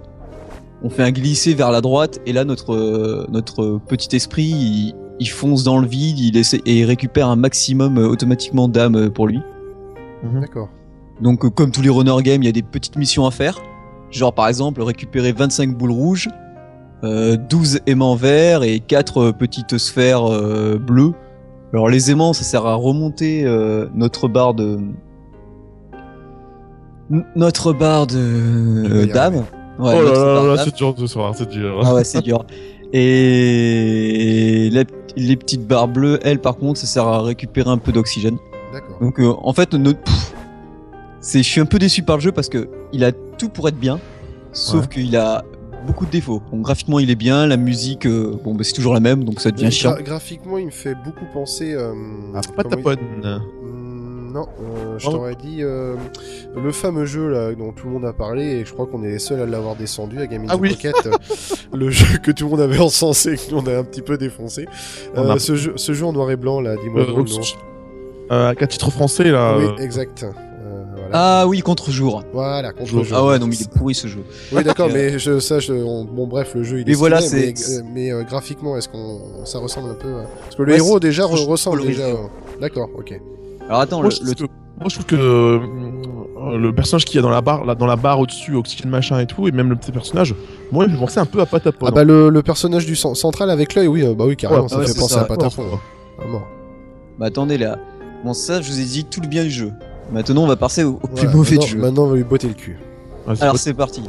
on fait un glisser vers la droite. Et là, notre, euh, notre petit esprit, il fonce dans le vide il essaie, et il récupère un maximum euh, automatiquement d'âme euh, pour lui. D'accord. Donc, euh, comme tous les runner games, il y a des petites missions à faire. Genre, par exemple, récupérer 25 boules rouges, euh, 12 aimants verts et 4 petites sphères euh, bleues. Alors, les aimants, ça sert à remonter euh, notre barre de. N- Notre barre de. d'âme. Ouais, oh là là là, c'est dur de soir, c'est dur. Ah ouais, c'est dur. (laughs) Et les, les petites barres bleues, elles, par contre, ça sert à récupérer un peu d'oxygène. D'accord. Donc euh, en fait, notre... pff, c'est, je suis un peu déçu par le jeu parce que il a tout pour être bien, sauf Ouais. qu'il a beaucoup de défauts. Donc graphiquement, il est bien, la musique, euh, bon, bah, c'est toujours la même, donc ça devient Mais chiant. gra- graphiquement, il me fait beaucoup penser. Euh, Ah, il-. Hmm, Non, euh, je Oh. t'aurais dit euh, le fameux jeu là dont tout le monde a parlé et je crois qu'on est les seuls à l'avoir descendu à Gaming Ah oui. Pocket, euh, (laughs) le jeu que tout le monde avait encensé (laughs) et que nous on a un petit peu défoncé. Euh, a- ce, jeu, ce jeu en noir et blanc là, dis-moi Euh, le nom. Euh, avec un titre français là. Oui, exact. Voilà. Ah oui, contre-jour. Voilà, contre Jour. jeu. Ah ouais, non, mais il est pourri ce jeu. Oui, d'accord, (laughs) mais je, ça, je, on- bon, bref, le jeu il est. Mais voilà, c'est- Mais, mais, euh, graphiquement, est-ce qu'on, ça ressemble un peu à... Parce que le Ouais, héros déjà re- ressemble déjà. D'accord, ok. Alors attends, Moi, le, je le- trouve que, moi, je trouve que euh, le personnage qui est dans la barre, là, dans la barre au-dessus, oxygène machin et tout, et même le petit personnage, moi, il me penser un peu à Patapon. Ah bah le, le personnage du cen- central avec l'œil, oui, euh, bah oui, carrément, Ouais, ça ouais, fait penser ça. à Patapon. hein. Ah, mort. bah attendez là. Bon ça, je vous ai dit tout le bien du jeu. Maintenant, on va passer au, au plus mauvais du jeu. Maintenant, on va lui botter le cul. Ouais, Alors c'est parti.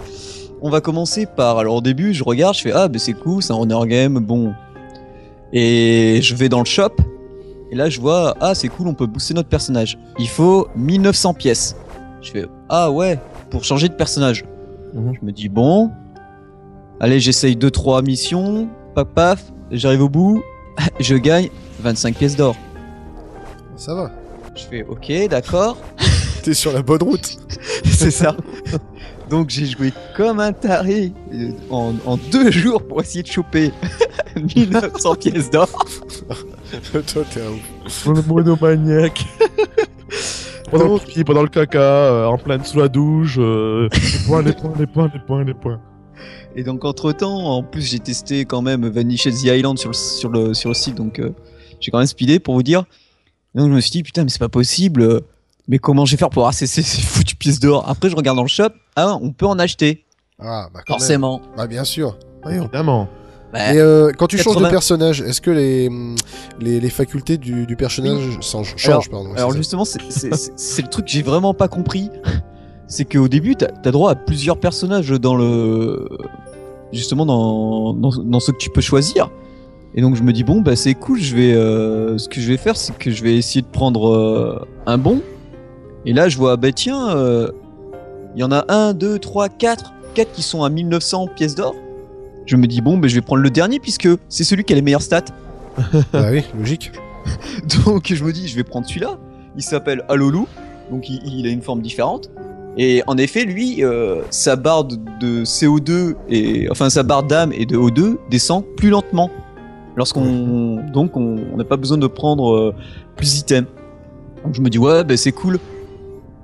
On va commencer par. Alors au début, je regarde, je fais ah ben c'est cool, c'est un runner game, bon. Et je vais dans le shop. Et là, je vois ah c'est cool, on peut booster notre personnage. Il faut 1900 pièces. Je fais ah ouais pour changer de personnage. Mhm. Je me dis bon. Allez, j'essaye 2 trois missions. Paf paf, j'arrive au bout. (laughs) je gagne 25 pièces d'or. Ça va. Je fais ok, d'accord. (laughs) T'es sur la bonne route. (laughs) c'est ça. Donc j'ai joué comme un taré euh, en, en deux jours pour essayer de choper 1900 pièces d'or. (laughs) Toi, t'es un ouf. Le monomaniaque. (laughs) pendant le pipi, pendant le caca, euh, en pleine sous la douche, euh, (laughs) les points, les points, les points, les points, les points. Et donc entre temps, en plus j'ai testé quand même Vanish the Island sur le, sur le, sur le site, donc euh, j'ai quand même speedé pour vous dire. Et donc je me suis dit putain mais c'est pas possible, mais comment je vais faire pour avoir ces, ces, ces foutues pièces d'or? Après je regarde dans le shop, ah on peut en acheter, Ah, bah quand même. forcément. Bah bien sûr. Voyons. Évidemment. Bah, Et euh, quand tu changes de 80. personnage, est-ce que les, hum, les, les facultés du, du personnage changent, Alors- pardon, justement, c'est- le truc que j'ai vraiment pas compris. C'est qu'au début, t'as as droit à plusieurs personnages dans le... Justement, dans, dans, dans ce que tu peux choisir. Et donc je me dis, bon, bah c'est cool, je vais... euh, ce que je vais faire, c'est que je vais essayer de prendre euh, un bon. Et là, je vois, bah tiens, il y en a un, deux, trois, quatre, quatre qui sont à 1900 pièces d'or. Je me dis, bon, bah je vais prendre le dernier puisque c'est celui qui a les meilleures stats. Bah oui, logique. (laughs) Donc je me dis, je vais prendre celui-là. Il s'appelle Alolu, donc il, il a une forme différente. Et en effet, lui, euh, sa barre de, de CO2 et enfin sa barre d'âme et de O2 descend plus lentement. Lorsqu'on donc on on n'a pas besoin de prendre euh, plus d'items. Donc je me dis ouais, ben c'est cool.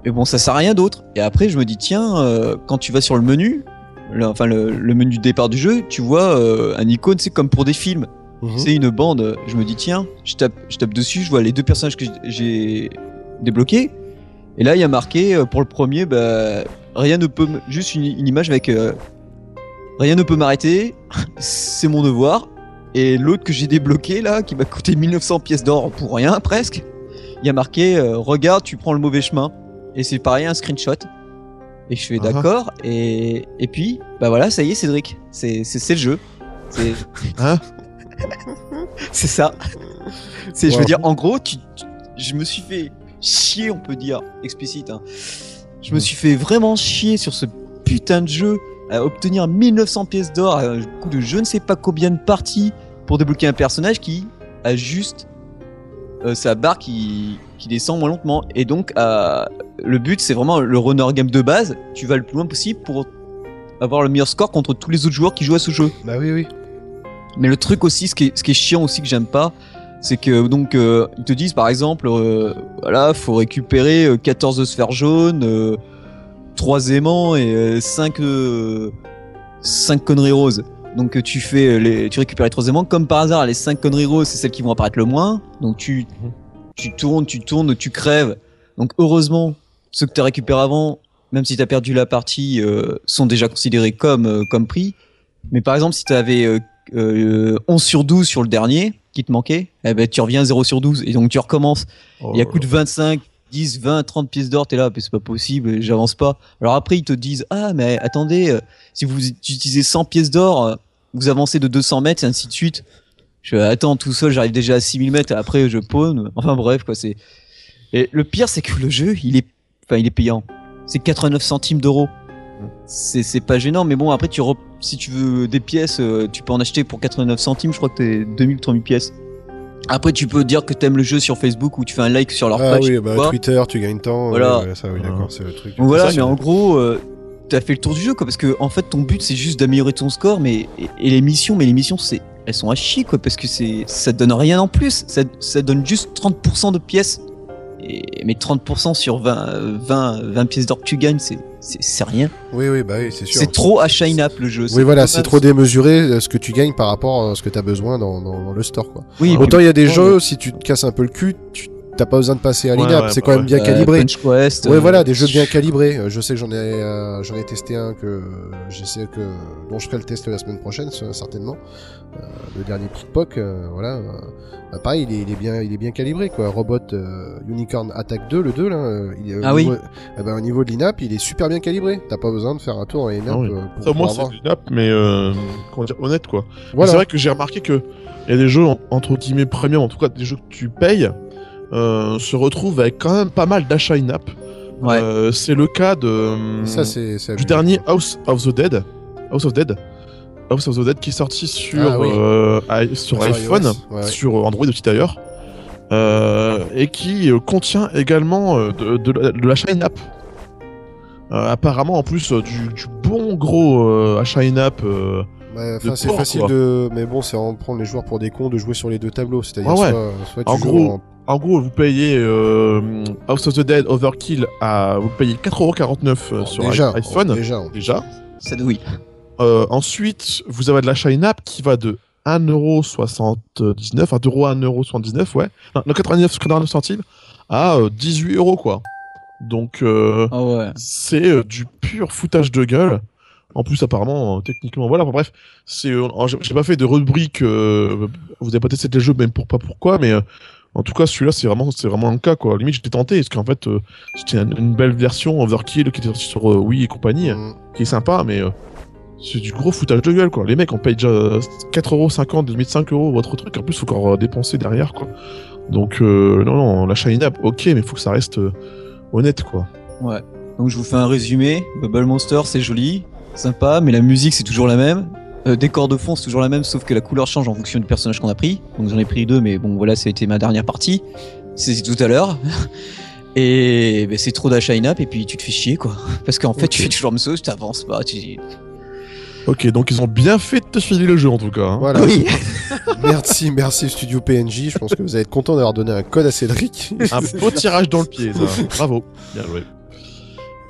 Mais bon, ça sert à rien d'autre. Et après, je me dis tiens, euh, quand tu vas sur le menu, le- enfin le, le menu du départ du jeu, tu vois euh, un icône, c'est comme pour des films Mhm. c'est une bande. Je me dis tiens, je tape, je tape dessus, je vois les deux personnages que j'ai débloqués. Et là, il y a marqué euh, pour le premier, bah, rien ne peut, juste une, une image avec euh, rien ne peut m'arrêter, (laughs) c'est mon devoir. Et l'autre que j'ai débloqué là, qui m'a coûté 1900 pièces d'or pour rien presque, il y a marqué euh, regarde, tu prends le mauvais chemin. Et c'est pareil, un screenshot. Et je fais Ah. d'accord. Et, et puis, bah voilà, ça y est, Cédric, c'est le jeu. C'est Hein (laughs) c'est ça. C'est, je veux dire, en gros, tu, tu- je me suis fait chier, on peut dire, explicite. hein. Je me Mm. suis fait vraiment chier sur ce putain de jeu à obtenir 1900 pièces d'or à un coup de je ne sais pas combien de parties pour débloquer un personnage qui a juste euh, sa barre qui, qui descend moins lentement. Et donc, euh, le but, c'est vraiment le runner game de base. Tu vas le plus loin possible pour avoir le meilleur score contre tous les autres joueurs qui jouent à ce jeu. Bah oui, oui. Mais le truc aussi, ce qui est, ce qui est chiant aussi que j'aime pas, c'est que donc euh, ils te disent par exemple, euh, voilà, faut récupérer euh, 14 sphères jaunes, euh, 3 aimants et 5 5 conneries roses. Donc euh, tu fais euh, les, tu récupères les 3 aimants. Comme par hasard, les 5 conneries roses, c'est celles qui vont apparaître le moins. Donc tu tu tournes, tu tournes, tu crèves. Donc heureusement, ceux que tu as récupérés avant, même si tu as perdu la partie, euh, sont déjà considérés comme euh, comme pris. Mais par exemple, si tu avais euh, euh, 11 sur 12 sur le dernier qui te manquait, eh ben, tu reviens à 0 sur 12 et donc tu recommences. Il y a coup de 25, 10, 20, 30 pièces d'or, t'es là, mais c'est pas possible, j'avance pas. Alors après, ils te disent, ah, mais attendez, euh, si vous utilisez 100 pièces d'or, euh, vous avancez de 200 mètres et ainsi de suite. Je attends, tout seul, j'arrive déjà à 6000 mètres, après je pawn. Enfin bref, quoi, c'est. Et le pire, c'est que le jeu, il est, enfin, il est payant. C'est 89 centimes d'euros. C'est, pas gênant, mais bon, après, tu re- si tu veux des pièces, euh, tu peux en acheter pour 89 centimes, je crois que t'es 2000, 3000 pièces. Après, tu peux dire que t'aimes le jeu sur Facebook ou tu fais un like sur leur Ah page. oui, tu bah vois. Twitter, tu gagnes temps. Voilà. ça, oui, Voilà. d'accord, c'est le truc. Donc voilà, Ça, mais en gros, euh, t'as fait le tour du jeu, quoi, parce que en fait, ton but c'est juste d'améliorer ton score, mais et, et les missions, mais les missions, c'est elles sont à chier, quoi, parce que c'est ça te donne rien en plus, ça, ça donne juste 30% de pièces. Et, mais 30% sur 20, euh, 20, 20 pièces d'or que tu gagnes, c'est c'est c'est rien. Oui, oui, bah oui, c'est sûr. C'est trop à shine up le jeu. Oui, voilà, c'est trop démesuré euh, ce que tu gagnes par rapport à ce que tu as besoin dans, dans, dans le store, quoi. Oui, Autant il y a des jeux, si tu te casses un peu le cul, tu t'as pas besoin de passer à l'INAP, ouais, c'est bah quand même bien euh, calibré. Punch Quest, Ouais, euh, voilà, des jeux bien calibrés. Euh, Je sais que j'en ai, euh, j'en ai testé un que j'essaie que dont je ferai le test la semaine prochaine, ce- certainement. Euh, le dernier Pickpock, euh, voilà. euh, bah, pareil, il est, il est bien, il est bien calibré, quoi. Robot euh, Unicorn Attack 2, le 2 là. euh, il est, au Ah oui. niveau, eh ben, au niveau de l'INAP, il est super bien calibré. T'as pas besoin de faire un tour en INAP Ah oui. euh, pour, Ça, au moins, c'est avoir. du nap, mais euh, comment dire, honnête quoi. Voilà. C'est vrai que j'ai remarqué que il y a des jeux en- entre guillemets premium, en tout cas des jeux que tu payes, euh, se retrouvent avec quand même pas mal d'achats in-app. Ouais. Euh, c'est le cas de Ça, c'est, c'est du dernier House of the Dead, House of Dead, House of the Dead qui est sorti sur Ah oui. euh, i- sur Sur iPhone, iOS, ouais, ouais. sur Android aussi d'ailleurs, euh, et qui euh, contient également euh, de, de, la- de l'achat in-app. Euh, apparemment en plus euh, du, du bon gros euh, achat in-app. euh, c'est port, facile quoi. de, mais bon, c'est en prendre les joueurs pour des cons de jouer sur les deux tableaux. C'est-à-dire ouais. soit, soit tu En joues gros, en- En gros, vous payez euh, House of the Dead Overkill à vous payez 4,49€ euh, sur déjà, iPhone déjà, déjà. Ça oui. Euh, ensuite, vous avez de la Shine App qui va de 1,79€, enfin d'euros à 1,79€, ouais. Non, non, 99, 89 centimes à euh, 18 euros, quoi. Donc, euh, Ah ouais. c'est euh, du pur foutage de gueule. En plus, apparemment, euh, techniquement, voilà. Enfin, bref, c'est. euh, j'ai pas fait de rubrique. euh, vous avez pas testé les jeux, même pour pas pourquoi, mais euh, en tout cas, celui-là, c'est vraiment, c'est vraiment un cas, quoi. Limite, j'étais tenté, parce qu'en fait, euh, c'était une, une belle version Overkill qui était sortie sur euh, Wii et compagnie, Mm. qui est sympa, mais euh, c'est du gros foutage de gueule, quoi. Les mecs, on paye déjà euh, 4,50€, limite 5€ votre truc. En plus, faut encore euh, dépenser derrière, quoi. Donc, euh, non, non, la Shine App, ok, mais faut que ça reste euh, honnête, quoi. Ouais. Donc je vous fais un résumé. Bubble Monster, c'est joli, sympa, mais la musique c'est toujours la même. Euh, décor de fond c'est toujours la même, sauf que la couleur change en fonction du personnage qu'on a pris. Donc j'en ai pris deux, mais bon voilà, ça a été ma dernière partie. C'est tout à l'heure. (laughs) Et ben, c'est trop d'achat up et puis tu te fais chier quoi. (laughs) Parce qu'en fait tu fais toujours la même chose, tu t'avances pas, tu... Ok, donc ils ont bien fait de te filer le jeu en tout cas. hein. Voilà. Oui. (laughs) merci, merci Studio PNJ. Je pense que vous allez être content d'avoir donné un code à Cédric. Un beau tirage dans le pied, ça. Bravo. Bien joué.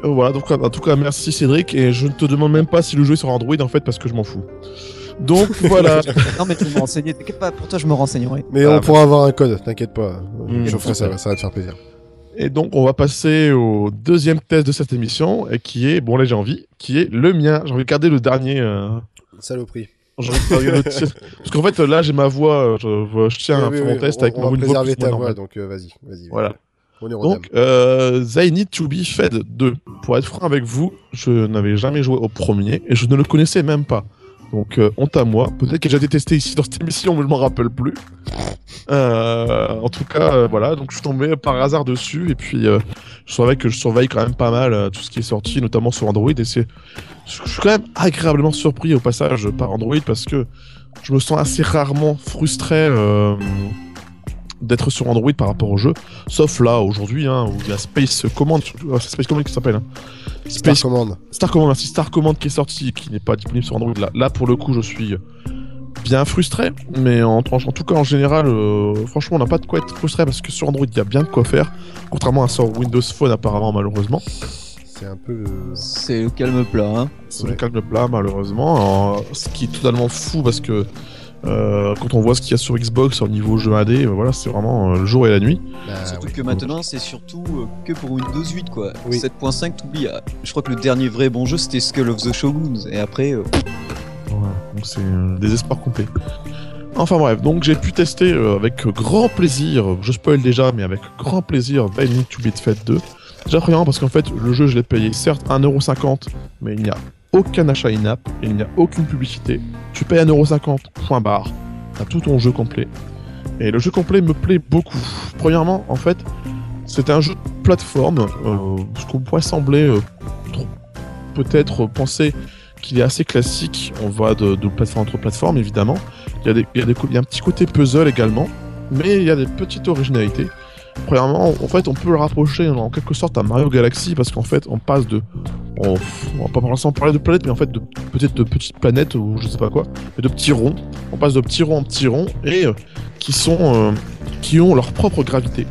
Euh, voilà, donc en tout cas, merci Cédric. Et je ne te demande même pas si le jeu est sur Android en fait, parce que je m'en fous. Donc (laughs) voilà. non mais tu me renseigner, t'inquiète pas, pour toi je me renseignerai. Mais Ah, on bah. pourra avoir un code, t'inquiète pas. Mm. je ferai ça, ça va te faire plaisir. Et donc, on va passer au deuxième test de cette émission, et qui est, bon là j'ai envie, qui est le mien. J'ai envie de garder le dernier. euh, Saloperie. j'ai envie de garder le tien. Parce qu'en fait, là j'ai ma voix, euh, je, je tiens à Oui, faire oui, mon test on, avec on ma va voix préserver ta voix, donc euh, vas-y, vas-y. Voilà. Donc, euh, They Need to Be Fed 2. Pour être franc avec vous, je n'avais jamais joué au premier et je ne le connaissais même pas. Donc, euh, honte à moi. Peut-être que j'ai déjà testé ici dans cette émission, mais je m'en rappelle plus. Euh, en tout cas, euh, voilà. Donc, je suis tombé par hasard dessus et puis je savais que je surveille quand même pas mal tout ce qui est sorti, notamment sur Android. Et c'est, je suis quand même agréablement surpris au passage par Android parce que je me sens assez rarement frustré. Euh, d'être sur Android par rapport au jeu, sauf là aujourd'hui hein, où il y a Space Command, surtout- ah, c'est Space Command qui s'appelle, hein. Star Space Command. Star Command, merci Star Command qui est sorti, qui n'est pas disponible sur Android. Là, là pour le coup, je suis bien frustré, mais en, en- en tout cas en général, euh, franchement, on n'a pas de quoi être frustré parce que sur Android, il y a bien de quoi faire, contrairement à sur Windows Phone apparemment malheureusement. C'est un peu le. C'est le calme plat, hein. C'est Ouais. le calme plat malheureusement, Alors, ce qui est totalement fou parce que euh, quand on voit ce qu'il y a sur Xbox au niveau jeu AD, euh, voilà, c'est vraiment euh, le jour et la nuit. Bah, Surtout oui. que maintenant c'est surtout euh, que pour Windows 8 quoi. Oui. 7.5 t'oublies. ah, Je crois que le dernier vrai bon jeu c'était Skull of the Shoguns et après euh, Voilà, donc c'est un désespoir complet. Enfin bref, donc j'ai pu tester euh, avec grand plaisir, je spoil déjà, mais avec grand plaisir, They Need to Beat Fate 2. Déjà premièrement parce qu'en fait, le jeu je l'ai payé certes 1,50€, mais il n'y a aucun achat in-app, et il n'y a aucune publicité. Tu payes 1,50€, point barre, t'as tout ton jeu complet. Et le jeu complet me plaît beaucoup. Premièrement, en fait, c'est un jeu de plateforme, euh, ce qu'on pourrait sembler euh, peut-être penser qu'il est assez classique. On va de, plateforme entre plateformes, évidemment. Il des, il, y a des il y a un petit côté puzzle également, mais il y a des petites originalités. Premièrement, en fait, on peut le rapprocher en quelque sorte à Mario Galaxy parce qu'en fait, on passe de. On, va pas parler de planètes, mais en fait, de peut-être de petites planètes ou je sais pas quoi, mais de petits ronds. On passe de petits ronds en petits ronds et euh, qui sont. euh, qui ont leur propre gravité.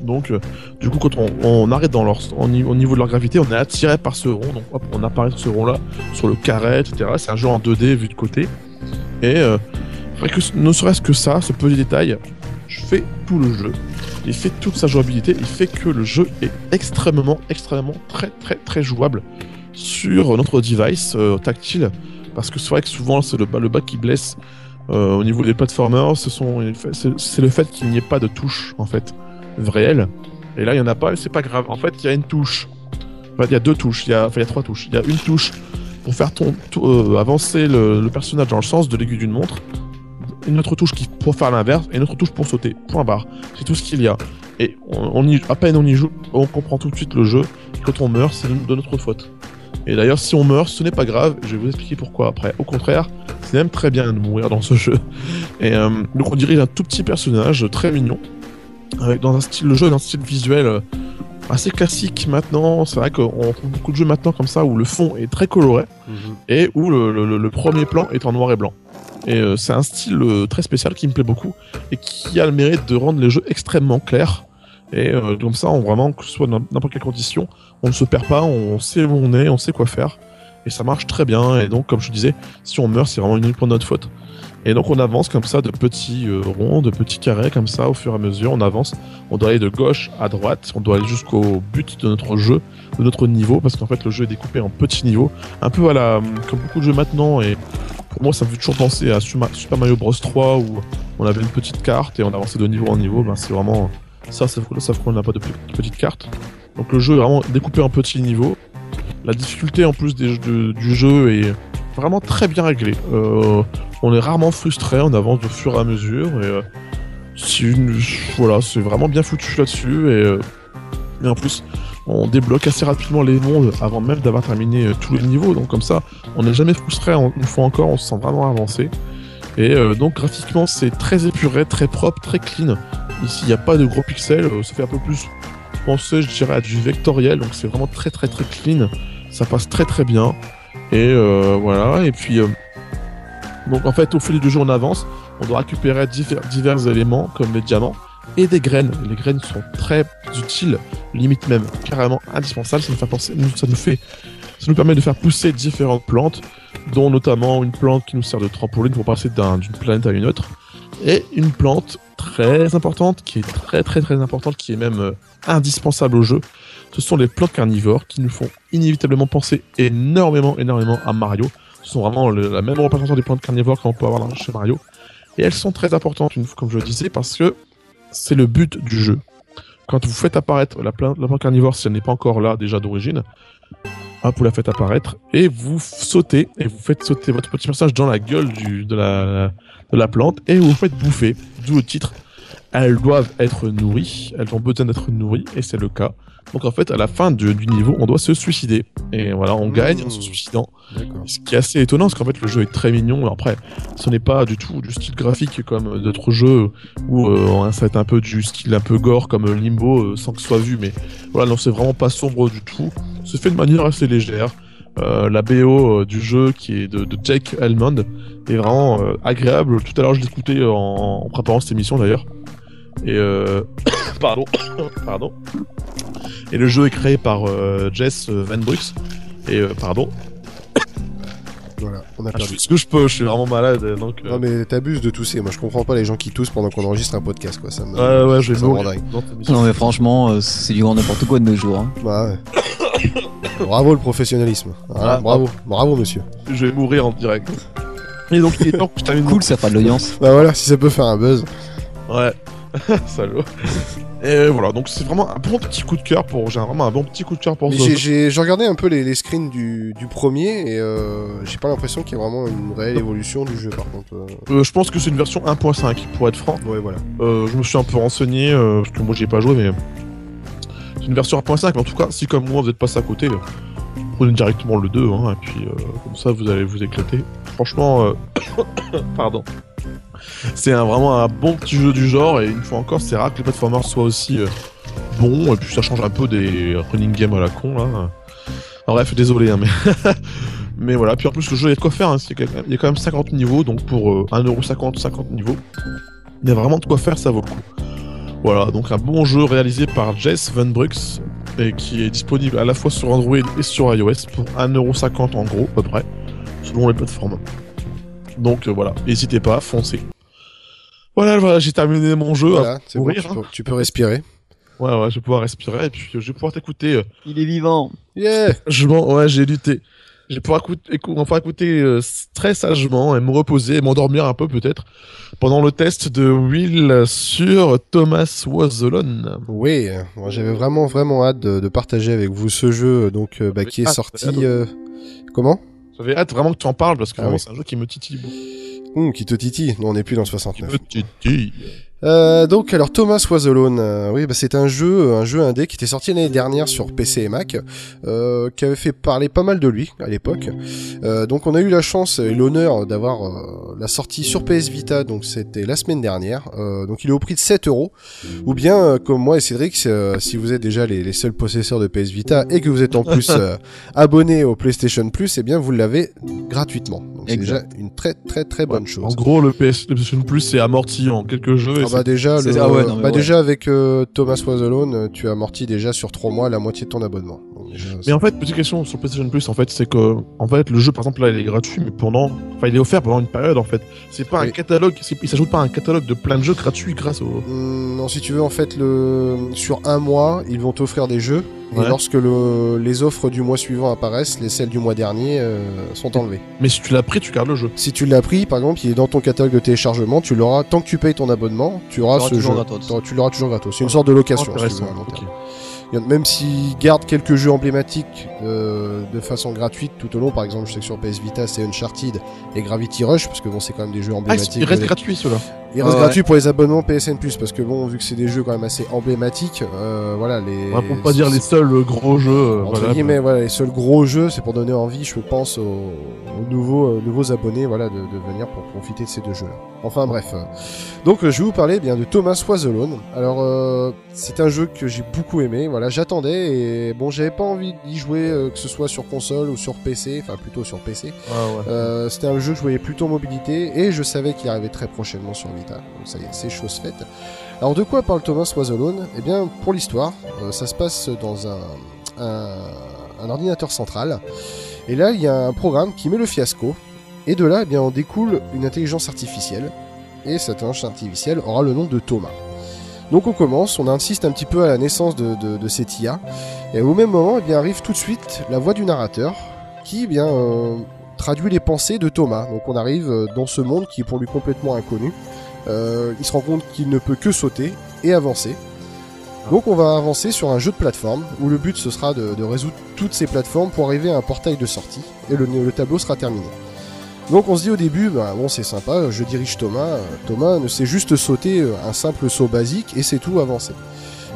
Donc, euh, du coup, quand on, arrête dans leur, au ni- au niveau de leur gravité, on est attiré par ce rond. Donc, hop, on apparaît sur ce rond-là, sur le carré, etc. C'est un jeu en 2D vu de côté. Et que, ne serait-ce que ça, ce petit détail, je fais tout le jeu. Il fait toute sa jouabilité. Il fait que le jeu est extrêmement, extrêmement, très, très, très jouable sur notre device euh, tactile. Parce que c'est vrai que souvent, c'est le, le bas qui blesse euh, au niveau des platformers. Ce c'est le fait qu'il n'y ait pas de touche, en fait, réelle. Et là, il n'y en a pas, c'est pas grave. En fait, il y a une touche. Enfin, il y a deux touches. Il y a, enfin, il y a trois touches. Il y a une touche pour faire euh, avancer le, le personnage dans le sens de l'aiguille d'une montre. Une autre touche qui, pour faire l'inverse. Et une autre touche pour sauter. Point barre. C'est tout ce qu'il y a. Et on, on y, à peine on y joue, on comprend tout de suite le jeu. Quand on meurt, c'est de notre faute. Et d'ailleurs, si on meurt, ce n'est pas grave. Je vais vous expliquer pourquoi après. Au contraire, c'est même très bien de mourir dans ce jeu. (laughs) Et euh, donc on dirige un tout petit personnage très mignon, avec dans un style le jeu dans un style visuel euh, assez classique maintenant. C'est vrai qu'on trouve beaucoup de jeux maintenant comme ça où le fond est très coloré et où le, le- le premier plan est en noir et blanc. Et euh, c'est un style euh, très spécial qui me plaît beaucoup et qui a le mérite de rendre les jeux extrêmement clairs. Et euh, comme ça, on vraiment, que ce soit dans n'importe quelle condition, on ne se perd pas, on sait où on est, on sait quoi faire. et ça marche très bien. Et donc, comme je disais, si on meurt, c'est vraiment uniquement notre faute. Et donc, on avance comme ça de petits euh, ronds, de petits carrés, comme ça, au fur et à mesure, on avance. On doit aller de gauche à droite, on doit aller jusqu'au but de notre jeu, de notre niveau, parce qu'en fait, le jeu est découpé en petits niveaux, un peu à la, comme beaucoup de jeux maintenant. Et pour moi, ça me fait toujours penser à Super Mario Bros 3 où on avait une petite carte et on avançait de niveau en niveau. Ben, c'est vraiment ça, sauf qu'on n'a pas de petite carte. Donc le jeu est vraiment découpé en petits niveaux. La difficulté en plus du jeu est vraiment très bien réglée. Euh, on est rarement frustré, on avance au fur et à mesure. Et euh, c'est voilà, c'est vraiment bien foutu là-dessus. Et, euh, et, en plus, on débloque assez rapidement les mondes avant même d'avoir terminé tous les niveaux. Donc comme ça, on n'est jamais frustré. Une fois encore, on se sent vraiment avancé. Et donc graphiquement, c'est très épuré, très propre, très clean. Ici, il n'y a pas de gros pixels. ça fait un peu plus penser, je dirais, à du vectoriel. Donc c'est vraiment très très très clean. Ça passe très très bien. Et euh, voilà. Et puis, euh, donc en fait, au fil du jeu, on avance. On doit récupérer divers, éléments comme les diamants et des graines. Les graines sont très utiles, limite même carrément indispensables. Ça nous fait penser, ça ça nous permet de faire pousser différentes plantes, dont notamment une plante qui nous sert de trampoline pour passer d'une planète à une autre, et une plante très importante, qui est très très très importante, qui est même euh, indispensable au jeu. Ce sont les plantes carnivores qui nous font inévitablement penser énormément énormément à Mario. Ce sont vraiment la même représentation des plantes carnivores qu'on peut avoir chez Mario. Et elles sont très importantes, comme je le disais, parce que c'est le but du jeu. Quand vous faites apparaître la plante, la plante carnivore, si elle n'est pas encore là déjà d'origine, hop, vous la faites apparaître et vous sautez et vous faites sauter votre petit personnage dans la gueule de, la, de la plante et vous faites bouffer, d'où le titre. Elles doivent être nourries, elles ont besoin d'être nourries et c'est le cas. Donc en fait, à la fin du, niveau, on doit se suicider. Et voilà, on gagne en se mmh. suicidant. Ce qui est assez étonnant, parce qu'en fait, le jeu est très mignon. Après, ce n'est pas du tout du style graphique comme d'autres jeux où euh, ça va être un peu du style un peu gore comme Limbo euh, sans que ce soit vu. Mais voilà, non, c'est vraiment pas sombre du tout. C'est fait de manière assez légère. Euh, la BO du jeu qui est de, Jake Elmond est vraiment agréable. Tout à l'heure, je l'écoutais en, en préparant cette émission d'ailleurs. Et (coughs) pardon, (coughs) pardon. Et le jeu est créé par euh, Jess euh, Van Brux. Et euh, pardon. (coughs) Voilà, on a ah, perdu. ce que je peux, je suis vraiment malade. Donc, Non, mais t'abuses de tousser. Moi, je comprends pas les gens qui toussent pendant qu'on enregistre un podcast, quoi. Ça me... Ouais, ouais, je vais Non, mais franchement, c'est du grand n'importe quoi de nos jours. Hein. Bah, ouais. bravo le professionnalisme. Hein, ah, bravo, bravo, monsieur. Je vais mourir en direct. Et donc, il est temps que je termine. Cool, ça fera de l'audience. Bah voilà, si ça peut faire un buzz. Ouais. (laughs) Salaud. Et voilà, donc c'est vraiment un bon petit coup de cœur pour. J'ai vraiment un bon petit coup de cœur pour. J'ai regardé un peu les, les screens du, du, premier et euh, j'ai pas l'impression qu'il y ait vraiment une réelle évolution du jeu par contre. Euh. Euh, je pense que c'est une version 1.5 pour être franc. Ouais, voilà. je me suis un peu renseigné parce que moi j'y ai pas joué, mais c'est une version 1.5. Mais en tout cas, si comme moi vous êtes passé à côté, prenez directement le 2, hein, et puis comme ça vous allez vous éclater. Franchement, (coughs) pardon. C'est vraiment un bon petit jeu du genre, et une fois encore, c'est rare que les platformers soient aussi euh, bons, et puis ça change un peu des running games à la con, là. bref, désolé, hein, mais... (laughs) mais voilà, puis en plus, le jeu, il y a de quoi faire, hein. il y a quand même 50 niveaux, donc pour euh, 1,50€, 50 niveaux, il y a vraiment de quoi faire, ça vaut le coup. Voilà, donc un bon jeu réalisé par Jess Van Brux, et qui est disponible à la fois sur Android et sur iOS pour 1,50€ en gros, à peu près, selon les plateformes. Donc euh, voilà, n'hésitez pas, foncez. Voilà, voilà j'ai terminé mon jeu. Voilà, bon, tu, peux, respirer. Ouais, ouais, je vais pouvoir respirer et puis je vais pouvoir t'écouter. Euh. Il est vivant. Yeah. Je ouais, j'ai lutté. Je vais pouvoir écouter, enfin, écouter euh, très sagement et me reposer et m'endormir un peu peut-être pendant le test de Will sur Thomas Was Alone. Oui, moi j'avais vraiment vraiment hâte de, partager avec vous ce jeu donc bah, qui est sorti. Comment? J'avais hâte vraiment que tu en parles parce que ah c'est un jeu qui me titille beaucoup. Hum, qui te titille. Non, on n'est plus dans le 69. Qui me titille. Euh, donc alors Thomas Was Alone, euh, oui bah, c'est un jeu, un jeu indé qui était sorti l'année dernière sur PC et Mac, euh, qui avait fait parler pas mal de lui à l'époque. Euh, donc on a eu la chance et l'honneur d'avoir euh, la sortie sur PS Vita, donc c'était la semaine dernière. donc il est au prix de 7 euros. Ou bien comme moi et Cédric, si vous êtes déjà les, les, seuls possesseurs de PS Vita et que vous êtes en plus (laughs) abonné au PlayStation Plus, eh bien vous l'avez gratuitement. Donc c'est déjà une très très très bonne chose. En gros le PS, PlayStation Plus c'est amorti en quelques jeux. Bah déjà, le, ah bah déjà avec euh, Thomas Was Alone, tu as amorti déjà sur 3 mois la moitié de ton abonnement. déjà, Mais en fait, petite question sur PlayStation Plus, en fait, c'est que, en fait, le jeu, par exemple, là, il est gratuit, mais pendant, enfin, il est offert pendant une période, en fait. C'est pas un catalogue, il s'ajoute pas à un catalogue de plein de jeux gratuits grâce au. Hum, non, si tu veux, en fait, le... sur un mois, ils vont t'offrir des jeux. Ouais. Et lorsque le... les offres du mois suivant apparaissent, les celles du mois dernier euh, sont enlevées. Mais si tu l'as pris, tu gardes le jeu. Si tu l'as pris, par exemple, il est dans ton catalogue de téléchargement, tu l'auras tant que tu payes ton abonnement, tu auras Tu l'auras ce toujours jeu. gratos. T'auras- Tu l'auras toujours gratos. C'est une sorte de location. si tu veux, Intéressant. à long terme. ok. Il y en- Même s'ils gardent quelques jeux emblématiques euh, de façon gratuite tout au long, par exemple, je sais que sur PS Vita c'est Uncharted et Gravity Rush, parce que bon, c'est quand même des jeux Ah, emblématiques. il reste de- gratuit, ceux-là. Il reste Ouais. gratuit pour les abonnements PSN parce que bon, vu que c'est des jeux quand même assez emblématiques, euh, voilà les. Ouais, pour pas dire les seuls gros jeux. euh, Entre voilà. guillemets, voilà, les seuls gros jeux, c'est pour donner envie, je pense, aux, aux nouveaux, euh, nouveaux abonnés, voilà, de, de venir pour profiter de ces deux jeux-là. Enfin bref. Donc euh, je vais vous parler bien de Thomas Was Alone. Alors euh, c'est un jeu que j'ai beaucoup aimé. Voilà, j'attendais et bon, j'avais pas envie d'y jouer, euh, que ce soit sur console ou sur PC, enfin plutôt sur PC. Ah, ouais. Euh, C'était un jeu que je voyais plutôt mobilité et je savais qu'il arrivait très prochainement sur Donc ça y est, c'est chose faite. Alors de quoi parle Thomas Was Alone Eh bien, pour l'histoire, euh, ça se passe dans un, ordinateur central. Et là, il y a un programme qui met le fiasco. Et de là, eh bien, on découle une intelligence artificielle. Et cette intelligence artificielle aura le nom de Thomas. Donc on commence, on insiste un petit peu à la naissance de, de, cette IA. Et au même moment, eh arrive tout de suite la voix du narrateur qui eh bien, euh, traduit les pensées de Thomas. Donc on arrive euh, dans ce monde qui est pour lui complètement inconnu. Euh, il se rend compte qu'il ne peut que sauter et avancer. Donc on va avancer sur un jeu de plateforme où le but ce sera de, résoudre toutes ces plateformes pour arriver à un portail de sortie et le, le tableau sera terminé. Donc on se dit au début, bah, bon c'est sympa, je dirige Thomas, Thomas ne sait juste sauter euh, un simple saut basique et c'est tout avancer.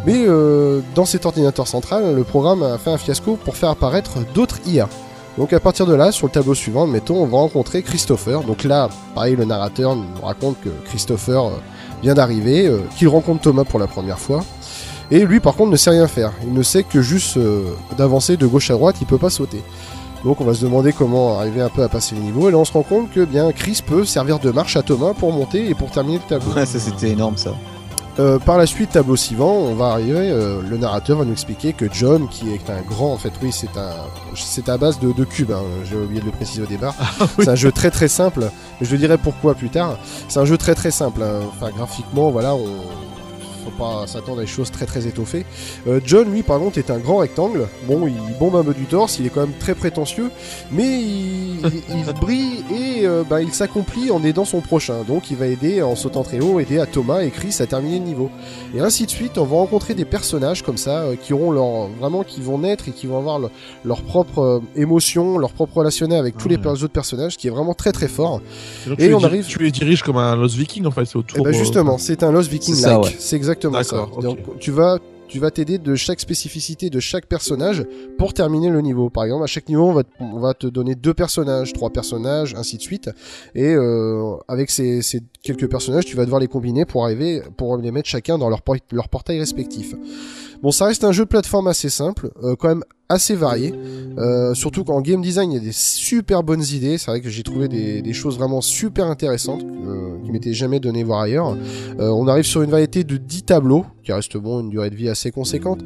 Mais euh, dans cet ordinateur central, le programme a fait un fiasco pour faire apparaître d'autres IA. Donc à partir de là, sur le tableau suivant, mettons, on va rencontrer Christopher. Donc là, pareil, le narrateur nous raconte que Christopher euh, vient d'arriver, euh, qu'il rencontre Thomas pour la première fois. Et lui, par contre, ne sait rien faire. Il ne sait que juste euh, d'avancer de gauche à droite, il peut pas sauter. Donc on va se demander comment arriver un peu à passer le niveau. Et là, on se rend compte que bien Chris peut servir de marche à Thomas pour monter et pour terminer le tableau. Ouais, ça c'était énorme ça. Euh, par la suite, tableau suivant, on va arriver. euh, le narrateur va nous expliquer que John, qui est un grand, en fait, oui, c'est un, c'est à base de, de cubes. hein, J'ai oublié de le préciser au départ. (laughs) C'est un jeu très très simple. Je dirai pourquoi plus tard. C'est un jeu très très simple. hein. Enfin, graphiquement, voilà, on faut pas s'attendre à des choses très très étoffées. Euh, John, lui, par contre, est un grand rectangle. Bon, il bombe un peu du torse, il est quand même très prétentieux, mais il, il- il (laughs) brille et euh, bah, il s'accomplit en aidant son prochain. Donc, il va aider en sautant très haut, aider à Thomas et Chris à terminer le niveau. Et ainsi de suite, on va rencontrer des personnages comme ça euh, qui auront leur vraiment qui vont naître et qui vont avoir le- leur propre euh, émotion, leur propre relationnel avec tous les Ouais. per- autres personnages, qui est vraiment très très fort. Donc, Et tu on les arrive- Tu les diriges comme un Lost Viking, en fait, c'est autour. Eh ben euh, justement, c'est un Lost Viking C'est ouais. C'est exactement ça. Donc tu vas tu vas t'aider de chaque spécificité de chaque personnage pour terminer le niveau. Par exemple, à chaque niveau, on va, te- on va te donner deux personnages, trois personnages, ainsi de suite. Et euh, avec ces, ces quelques personnages, tu vas devoir les combiner pour arriver, pour les mettre chacun dans leur, por- leur portail respectif. Bon, ça reste un jeu de plateforme assez simple, euh, quand même assez varié. Euh, surtout qu'en game design, il y a des super bonnes idées. C'est vrai que j'ai trouvé des, des choses vraiment super intéressantes euh, qui m'étaient jamais données voir ailleurs. Euh, on arrive sur une variété de 10 tableaux, qui reste bon, une durée de vie assez conséquente.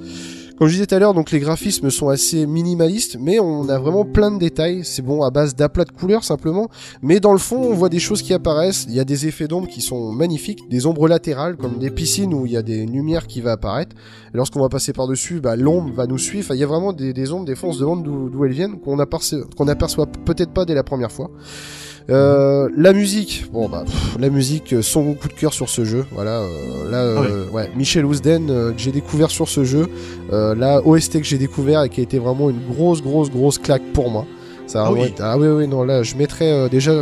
Comme je disais tout à l'heure, donc les graphismes sont assez minimalistes, mais on a vraiment plein de détails. C'est bon à base d'aplats de couleurs simplement, mais dans le fond, on voit des choses qui apparaissent. Il y a des effets d'ombre qui sont magnifiques, des ombres latérales comme des piscines où il y a des lumières qui va apparaître. Lorsqu'on va passer par dessus, bah, l'ombre va nous suivre. Il y a vraiment des, des ombres. Des fois, on se demande d'où elles viennent, qu'on aperçoit, qu'on aperçoit peut-être pas dès la première fois. Euh, la musique, bon bah pff, la musique, euh, son coup de cœur sur ce jeu, voilà. euh, là, euh, ouais, Michel Ousden que j'ai découvert sur ce jeu, la OST que j'ai découvert et qui a été vraiment une grosse, grosse, grosse claque pour moi. Ça Ah oui. ah oui, oui, non, là, je mettrais euh, déjà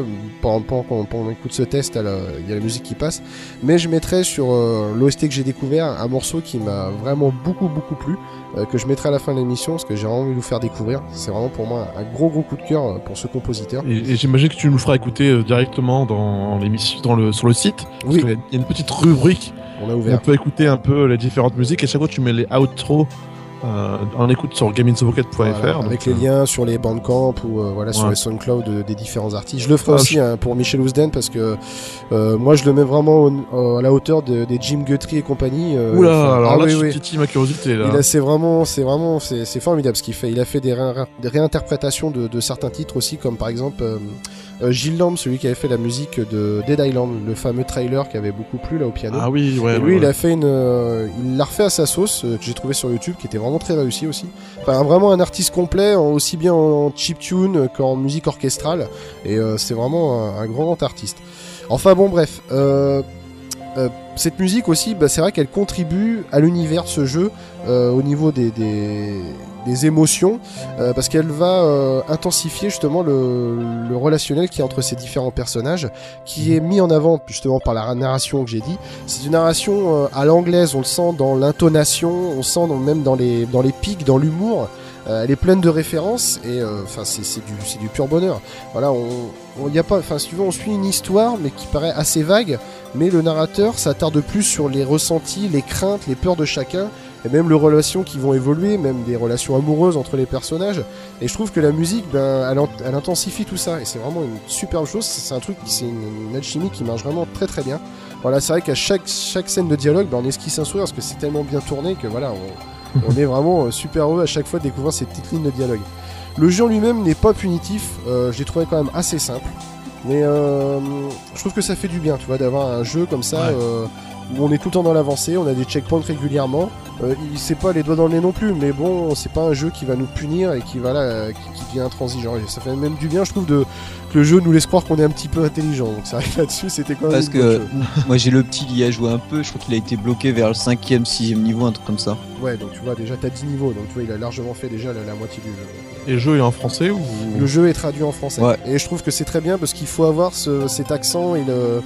pendant, pendant qu'on pendant qu'on écoute ce test, la- il y a la musique qui passe, mais je mettrais sur euh, l'OST que j'ai découvert un morceau qui m'a vraiment beaucoup, beaucoup plu, euh, que je mettrai à la fin de l'émission parce que j'ai vraiment envie de vous faire découvrir. C'est vraiment pour moi un gros, gros coup de cœur euh, pour ce compositeur. Et, et j'imagine que tu nous le feras écouter euh, directement dans l'émission, dans le, sur le site. Oui, il y a une petite rubrique on a on peut écouter un peu les différentes musiques et chaque fois tu mets les outros Euh, en écoute sur gameinsopocket.fr. Voilà, avec les euh, liens sur les bandcamp ou euh, voilà sur Ouais. les SoundCloud euh, des différents artistes. Je le ferai Ah, aussi hein, pour Michel Ousden parce que euh, moi je le mets vraiment au- à la hauteur de- des Jim Guthrie et compagnie. Oula, enfin, alors ah là, oui, oui. titilles ma curiosité là. Il a, c'est vraiment, c'est vraiment, c'est, c'est formidable ce qu'il fait. Il a fait des, ré- des réinterprétations de, de certains titres aussi, comme par exemple euh, Gilles Lamb, celui qui avait fait la musique de Dead Island, le fameux trailer qui avait beaucoup plu là au piano. Ah oui, ouais. Et ouais, lui, il a fait une, euh, il l'a refait à sa sauce euh, que j'ai trouvé sur YouTube, qui était vraiment très réussi aussi. Enfin, vraiment un artiste complet, en- aussi bien en chiptune qu'en musique orchestrale. Et euh, c'est vraiment un, un grand artiste. Enfin bon, bref. Cette musique aussi, bah, c'est vrai qu'elle contribue à l'univers de ce jeu au niveau des, des, des émotions, euh, parce qu'elle va euh, intensifier justement le, relationnel qui est entre ces différents personnages, qui est mis en avant justement par la narration que j'ai dit. C'est une narration euh, à l'anglaise, on le sent dans l'intonation, on le sent même dans les, dans les pics, dans l'humour. Euh, elle est pleine de références et euh, enfin c'est c'est du du pur bonheur. Voilà, on a pas enfin si on suit une histoire mais qui paraît assez vague, mais le narrateur s'attarde plus sur les ressentis, les craintes, les peurs de chacun et même les relations qui vont évoluer, même des relations amoureuses entre les personnages. Et je trouve que la musique, ben, elle, int- elle intensifie tout ça et c'est vraiment une superbe chose. C'est un truc, c'est une, une alchimie qui marche vraiment très très bien. Voilà, c'est vrai qu'à chaque chaque scène de dialogue, ben, on esquisse un sourire parce que c'est tellement bien tourné que voilà, on, (laughs) on est vraiment euh, super heureux à chaque fois de découvrir ces petites lignes de dialogue. Le jeu en lui-même n'est pas punitif, euh, je l'ai trouvé quand même assez simple. Mais euh, je trouve que ça fait du bien, tu vois, d'avoir un jeu comme ça Ouais. euh, où on est tout le temps dans l'avancée, on a des checkpoints régulièrement. Euh, il c'est pas les doigts dans le nez non plus, mais bon, c'est pas un jeu qui va nous punir et qui va là, qui, qui devient intransigeant. Et ça fait même du bien, je trouve, de que le jeu nous laisse croire qu'on est un petit peu intelligent. Donc c'est vrai que là-dessus, c'était quand même Parce que (laughs) moi j'ai le petit qui y a joué un peu, je crois qu'il a été bloqué vers le 5ème, 6ème niveau, un truc comme ça. Ouais, donc tu vois, déjà t'as 10 niveaux, donc tu vois, il a largement fait déjà la, la moitié du jeu. Et le jeu est en français ou Le jeu est traduit en français. Ouais. Et je trouve que c'est très bien parce qu'il faut avoir ce- cet accent et le,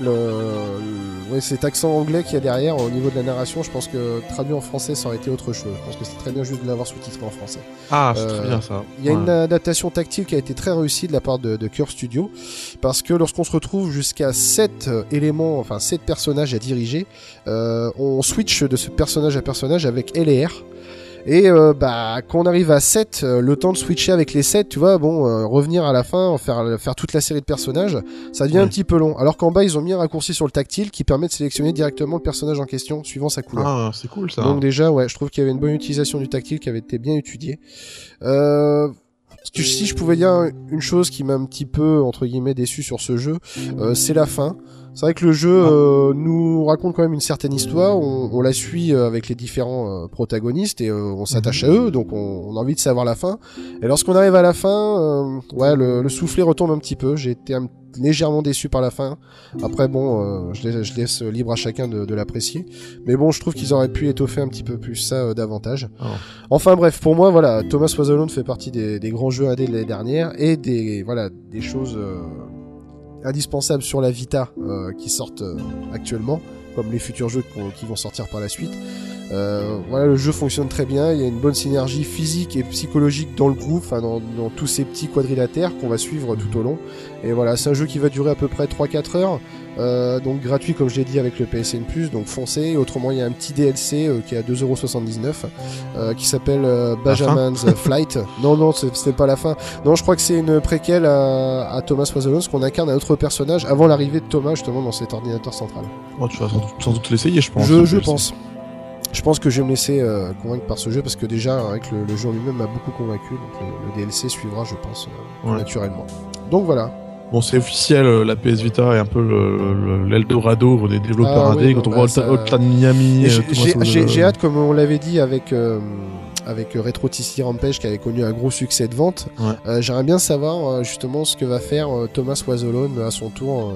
le, le- ouais, cet accent anglais qu'il y a derrière au niveau de la narration. Je pense que traduit en français, ça aurait été autre chose. Je pense que c'est très bien juste de l'avoir sous-titré en français. Ah, c'est Euh, très bien ça. Il y a Ouais. une adaptation tactile qui a été très réussie de la part de, de Curve Studio parce que lorsqu'on se retrouve jusqu'à 7 éléments, enfin 7 personnages à diriger, euh, on switch de ce personnage à personnage avec L et euh, bah quand on arrive à 7, euh, le temps de switcher avec les 7, tu vois, bon, euh, revenir à la fin, faire, faire toute la série de personnages, ça devient Ouais. un petit peu long. Alors qu'en bas, ils ont mis un raccourci sur le tactile qui permet de sélectionner directement le personnage en question suivant sa couleur. Ah, c'est cool ça. Donc déjà, ouais, je trouve qu'il y avait une bonne utilisation du tactile qui avait été bien étudiée. Euh, si je pouvais dire une chose qui m'a un petit peu entre guillemets déçu sur ce jeu, euh, c'est la fin. C'est vrai que le jeu euh, nous raconte quand même une certaine histoire. On, on la suit euh, avec les différents euh, protagonistes et euh, on s'attache à eux, donc on, on a envie de savoir la fin. Et lorsqu'on arrive à la fin, euh, ouais, le, le soufflet retombe un petit peu. J'ai été un- légèrement déçu par la fin. Après, bon, euh, je, laisse, je laisse libre à chacun de, de l'apprécier. Mais bon, je trouve qu'ils auraient pu étoffer un petit peu plus ça euh, davantage. Ah. Enfin bref, pour moi, voilà, Thomas Was Alone fait partie des, des grands jeux indés de l'année dernière et des voilà des choses euh, indispensables sur la Vita qui sortent actuellement, comme les futurs jeux qui vont sortir par la suite. Euh, voilà, le jeu fonctionne très bien. Il y a une bonne synergie physique et psychologique dans le groupe, enfin dans, dans tous ces petits quadrilatères qu'on va suivre tout au long. Et voilà, c'est un jeu qui va durer à peu près 3-4 heures. Euh, donc gratuit comme je l'ai dit avec le PSN Plus, donc foncez. Autrement il y a un petit DLC euh, qui est à 2,79€ euh, qui s'appelle euh, Benjamin's (laughs) Flight. Non non c'est pas la fin. Non je crois que c'est une préquelle à, à Thomas Was Alone, qu'on incarne un autre personnage avant l'arrivée de Thomas justement dans cet ordinateur central. Oh, tu vas sans doute, sans doute l'essayer, je pense. je pense. Je pense que je vais me laisser euh, convaincre par ce jeu parce que déjà avec le, le jeu en lui-même m'a beaucoup convaincu. Donc le, le DLC suivra je pense Ouais. naturellement. Donc voilà. Bon, c'est officiel, euh, la PS Vita est un peu le- le- l'Eldorado des développeurs Ah indés. oui, Quand on bah, voit ça- Hotline Miami, euh, j'ai- hâte, comme on l'avait dit avec euh, avec euh, Retro TC Rampage qui avait connu un gros succès de vente. Ouais. Euh, J'aimerais bien savoir euh, justement ce que va faire euh, Thomas Was Alone à son tour euh,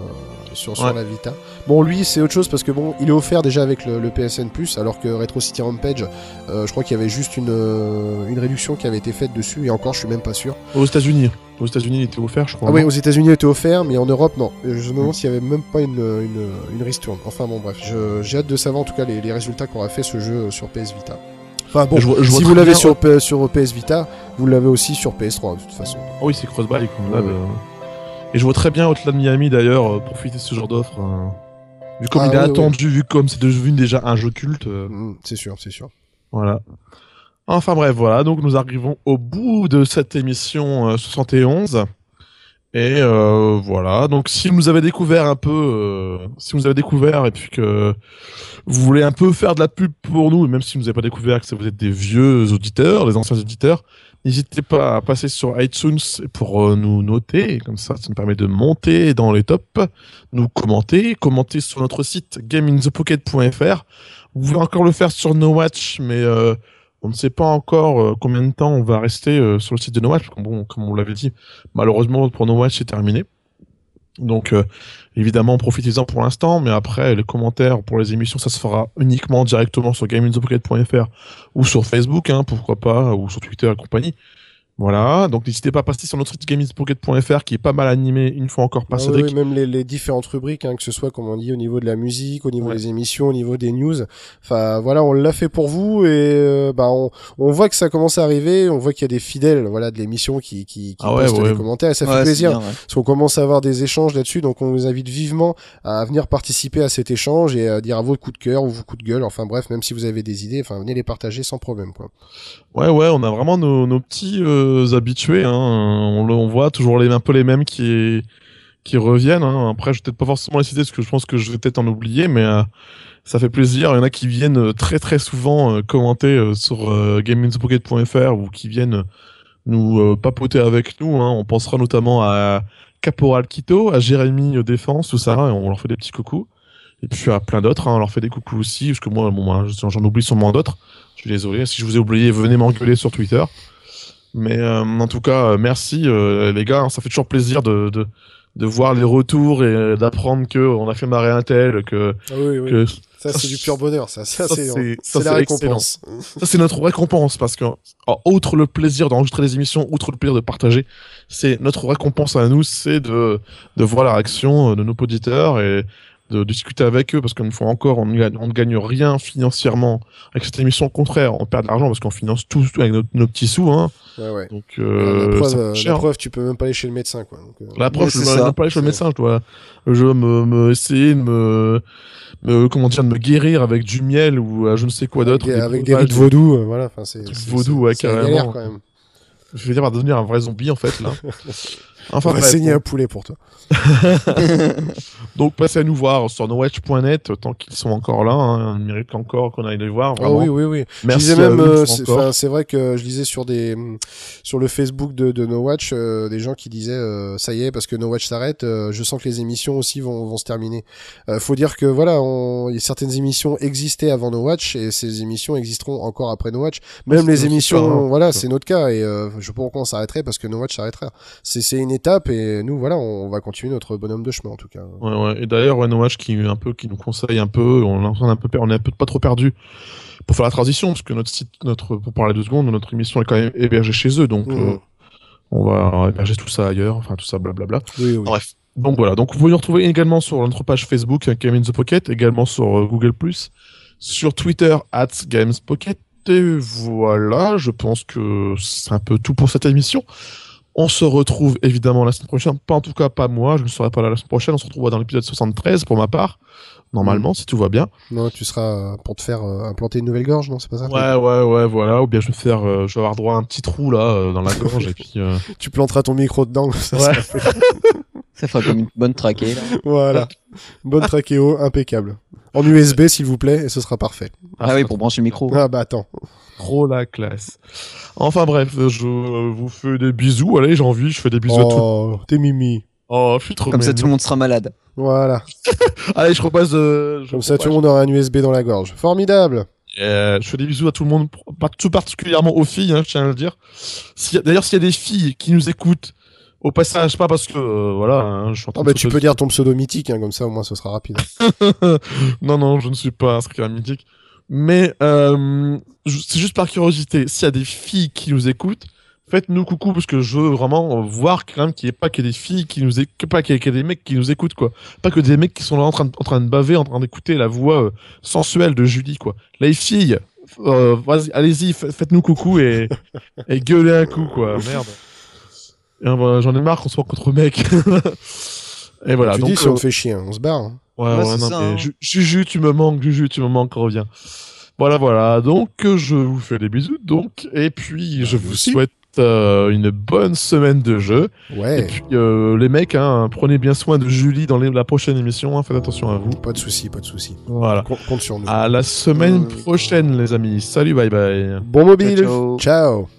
sur, sur Ouais. la Vita. Bon, lui c'est autre chose parce que bon, il est offert déjà avec le, le PSN Plus, alors que Retro City Rampage, euh, je crois qu'il y avait juste une euh, une réduction qui avait été faite dessus et encore je suis même pas sûr. Aux États-Unis. Aux États-Unis, il était offert, je crois. Ah oui, aux États-Unis il était offert, mais en Europe non. Je me demande s'il y avait même pas une une, une ristourne. Enfin bon bref, j'ai hâte de savoir en tout cas les, les résultats qu'aura fait ce jeu sur PS Vita. Enfin bon, Je vois- je vois si vous l'avez sur, sur PS Vita, vous l'avez aussi sur PS3 de toute façon. Ah oui, c'est cross-buy comme d'hab, Ouais, ouais. euh. Et je vois très bien Hotline Miami d'ailleurs euh, profiter de ce genre d'offre. euh. Vu comme Ah il est attendu, vu comme c'est devenu déjà un jeu culte, euh, Mm, c'est sûr, c'est sûr. voilà. Enfin bref, voilà, donc nous arrivons au bout de cette émission euh, 71. Et euh, voilà, donc si vous avez découvert un peu, euh, si vous avez découvert et puis que vous voulez un peu faire de la pub pour nous, même si vous n'avez pas découvert que vous êtes des vieux auditeurs, les anciens auditeurs, n'hésitez pas à passer sur iTunes pour euh, nous noter, comme ça, ça nous permet de monter dans les tops, nous commenter, commenter sur notre site gameinthepocket.fr. Vous pouvez encore le faire sur No Watch, mais euh, on ne sait pas encore euh, combien de temps on va rester euh, sur le site de No Watch, parce que bon, comme on l'avait dit, malheureusement pour No Watch c'est terminé. Donc euh, évidemment profitez-en pour l'instant, mais après les commentaires pour les émissions ça se fera uniquement directement sur gameinthepocket.fr ou sur Facebook, hein, pourquoi pas, ou sur Twitter et compagnie. Voilà, donc n'hésitez pas à passer sur notre site gameinthepocket.fr qui est pas mal animé une fois encore par Ah oui, Cédric. oui, même les, les différentes rubriques, hein, que ce soit, comme on dit, au niveau de la musique, au niveau Ouais. des émissions, au niveau des news. Enfin, voilà, on l'a fait pour vous et euh, bah, on, on voit que ça commence à arriver. On voit qu'il y a des fidèles, voilà, de l'émission qui qui, qui Ah ouais, postent ouais. des commentaires. Et ça Ouais, fait plaisir bien, ouais. parce qu'on commence à avoir des échanges là-dessus. Donc, on vous invite vivement à venir participer à cet échange et à dire à vos coups de cœur ou vos coups de gueule. Enfin, bref, même si vous avez des idées, enfin, venez les partager sans problème, quoi. Ouais, ouais, on a vraiment nos, nos petits euh, habitués. Hein. On, voit toujours les, un peu les mêmes qui, qui reviennent. Hein. Après, je vais peut-être pas forcément les citer parce que je pense que je vais peut-être en oublier, mais euh, ça fait plaisir. Il y en a qui viennent euh, très très souvent euh, commenter euh, sur euh, ou qui viennent euh, nous euh, papoter avec nous. Hein. On pensera notamment à Caporal Quito, à Jérémy euh, Défense, tout ça. on leur fait des petits coucous. Et puis à plein d'autres, on leur fait des coucous aussi, parce que moi, j'en oublie sûrement d'autres. Je suis désolé. Si je vous ai oublié, venez m'engueuler sur Twitter. Mais euh, en tout cas, euh, merci euh, les gars. Ça fait toujours plaisir de, de, de voir les retours et d'apprendre que on a fait marrer un tel, que, Ah oui, oui. que Ça, c'est du pur bonheur. Ça, ça, Ça, c'est, la récompense. ça c'est notre récompense parce que oh, outre le plaisir d'enregistrer des émissions, outre le plaisir de partager, c'est notre récompense à nous, c'est de de voir la réaction de nos auditeurs et de discuter avec eux parce qu'une fois encore, on ne gagne, on ne gagne rien financièrement avec cette émission. Au contraire, on perd de l'argent parce qu'on finance tout avec nos, nos petits sous. Hein. Ouais, ouais. Donc, la, euh, preuve, ça coûte euh, cher. la preuve, tu peux même pas aller chez le médecin, quoi. Donc, euh, La preuve, je ça. même pas aller chez le médecin, je dois, je me, me essayer de me, me, comment dire, de me guérir avec du miel ou euh, je ne sais quoi d'autre. avec des rites vaudou, euh, voilà. Enfin, c'est, vaudou, ouais, la carrément. galère, quand même. Je vais dire, devenir un vrai zombie en fait là. (laughs) On Enfin va saigner un poulet pour toi. (laughs) donc passez à nous voir sur nowatch.net tant qu'ils sont encore là. Hein, ils méritent encore qu'on aille les voir. Ah oui, oui, oui. Merci euh, c'est, vrai que je lisais sur des, sur le Facebook de, de No Watch, euh, des gens qui disaient, euh, ça y est, parce que No Watch s'arrête, euh, je sens que les émissions aussi vont, vont se terminer. Euh, faut dire que voilà, on, il y a certaines émissions existaient avant No Watch et ces émissions existeront encore après No Watch. Même les émissions, grave, voilà, c'est notre cas et euh, je sais pas pourquoi on s'arrêterait parce que No Watch s'arrêterait. C'est, c'est une étape et nous, voilà, on va continuer notre bonhomme de chemin en tout cas. Ouais, ouais. Et d'ailleurs, Watch qui un peu, qui nous conseille un peu, on est un peu, per- on est un peu pas trop perdu pour faire la transition parce que notre site, notre, pour parler deux secondes, notre émission est quand même hébergée chez eux, donc Mhm. euh, on va héberger tout ça ailleurs, enfin tout ça, blablabla. Oui, oui. Bref. Donc voilà, donc vous pouvez nous retrouver également sur notre page Facebook, Game in the Pocket, également sur euh, Google+, sur Twitter, at Games Pocket, et voilà, je pense que c'est un peu tout pour cette émission. On se retrouve évidemment la semaine prochaine, pas en tout cas pas moi, je ne serai pas là la semaine prochaine, on se retrouvera dans l'épisode 73 pour ma part, normalement, si tout va bien. Non, tu seras euh, pour te faire euh, implanter une nouvelle gorge, non, c'est pas ça? Ouais, ouais, ouais, voilà, ou bien je vais faire, euh, je vais avoir droit à un petit trou là, euh, dans la (laughs) gorge, et puis... euh, Tu planteras ton micro dedans, ça Ouais. sera fait. (laughs) Ça fera comme une bonne traquée, là. Voilà. Bonne trachéo, impeccable. En USB, s'il vous plaît, et ce sera parfait. Ah, oui, pour brancher le micro. Ah bah attends. Trop la classe. Enfin bref, je vous fais des bisous. Allez, j'ai envie, je fais des bisous à tout. Oh, t'es mimi. Oh, je suis trop Comme ça, tout le monde sera malade. Voilà. (laughs) Allez, je repasse. euh, je Comme ça, tout le monde aura un USB dans la gorge. Formidable. Euh, je fais des bisous à tout le monde, pas tout particulièrement aux filles, hein, je tiens à le dire. D'ailleurs, s'il y a des filles qui nous écoutent, au passage, pas parce que euh, voilà, hein, je suis en train Ah de bah tu peux dire ton pseudo mythique, hein, comme ça au moins ce sera rapide. (laughs) non, non, je ne suis pas inscrit à mythique. Mais euh, c'est juste par curiosité. S'il y a des filles qui nous écoutent, faites-nous coucou parce que je veux vraiment voir quand même qu'il n'y ait pas que des filles qui nous écoutent, pas qu'il y ait que des mecs qui nous écoutent quoi. Pas que des mecs qui sont là en train de, en train de baver, en train d'écouter la voix euh, sensuelle de Julie quoi. Les filles, euh, allez-y, fa- faites-nous coucou et, (laughs) et gueulez un coup quoi. Merde. Euh, J'en ai marre qu'on soit contre mecs. (laughs) et voilà. tu donc, dis si on te fait chier, on se barre. hein. Ouais, Ouais, non, ça, mais hein. Ju- Juju, tu me manques, Juju, tu me manques, reviens. Voilà, voilà. Donc, je vous fais des bisous. Donc, et puis, je vous vous euh, une bonne semaine de jeu. Et Ouais, puis, euh, les mecs, hein, prenez bien soin de Julie dans les- la prochaine émission. hein, faites attention à vous. pas de souci, pas de souci. Voilà. Compte, compte sur nous. À la semaine Euh, prochaine, les amis. Salut, bye bye. Bon mobile. Ciao, ciao. ciao.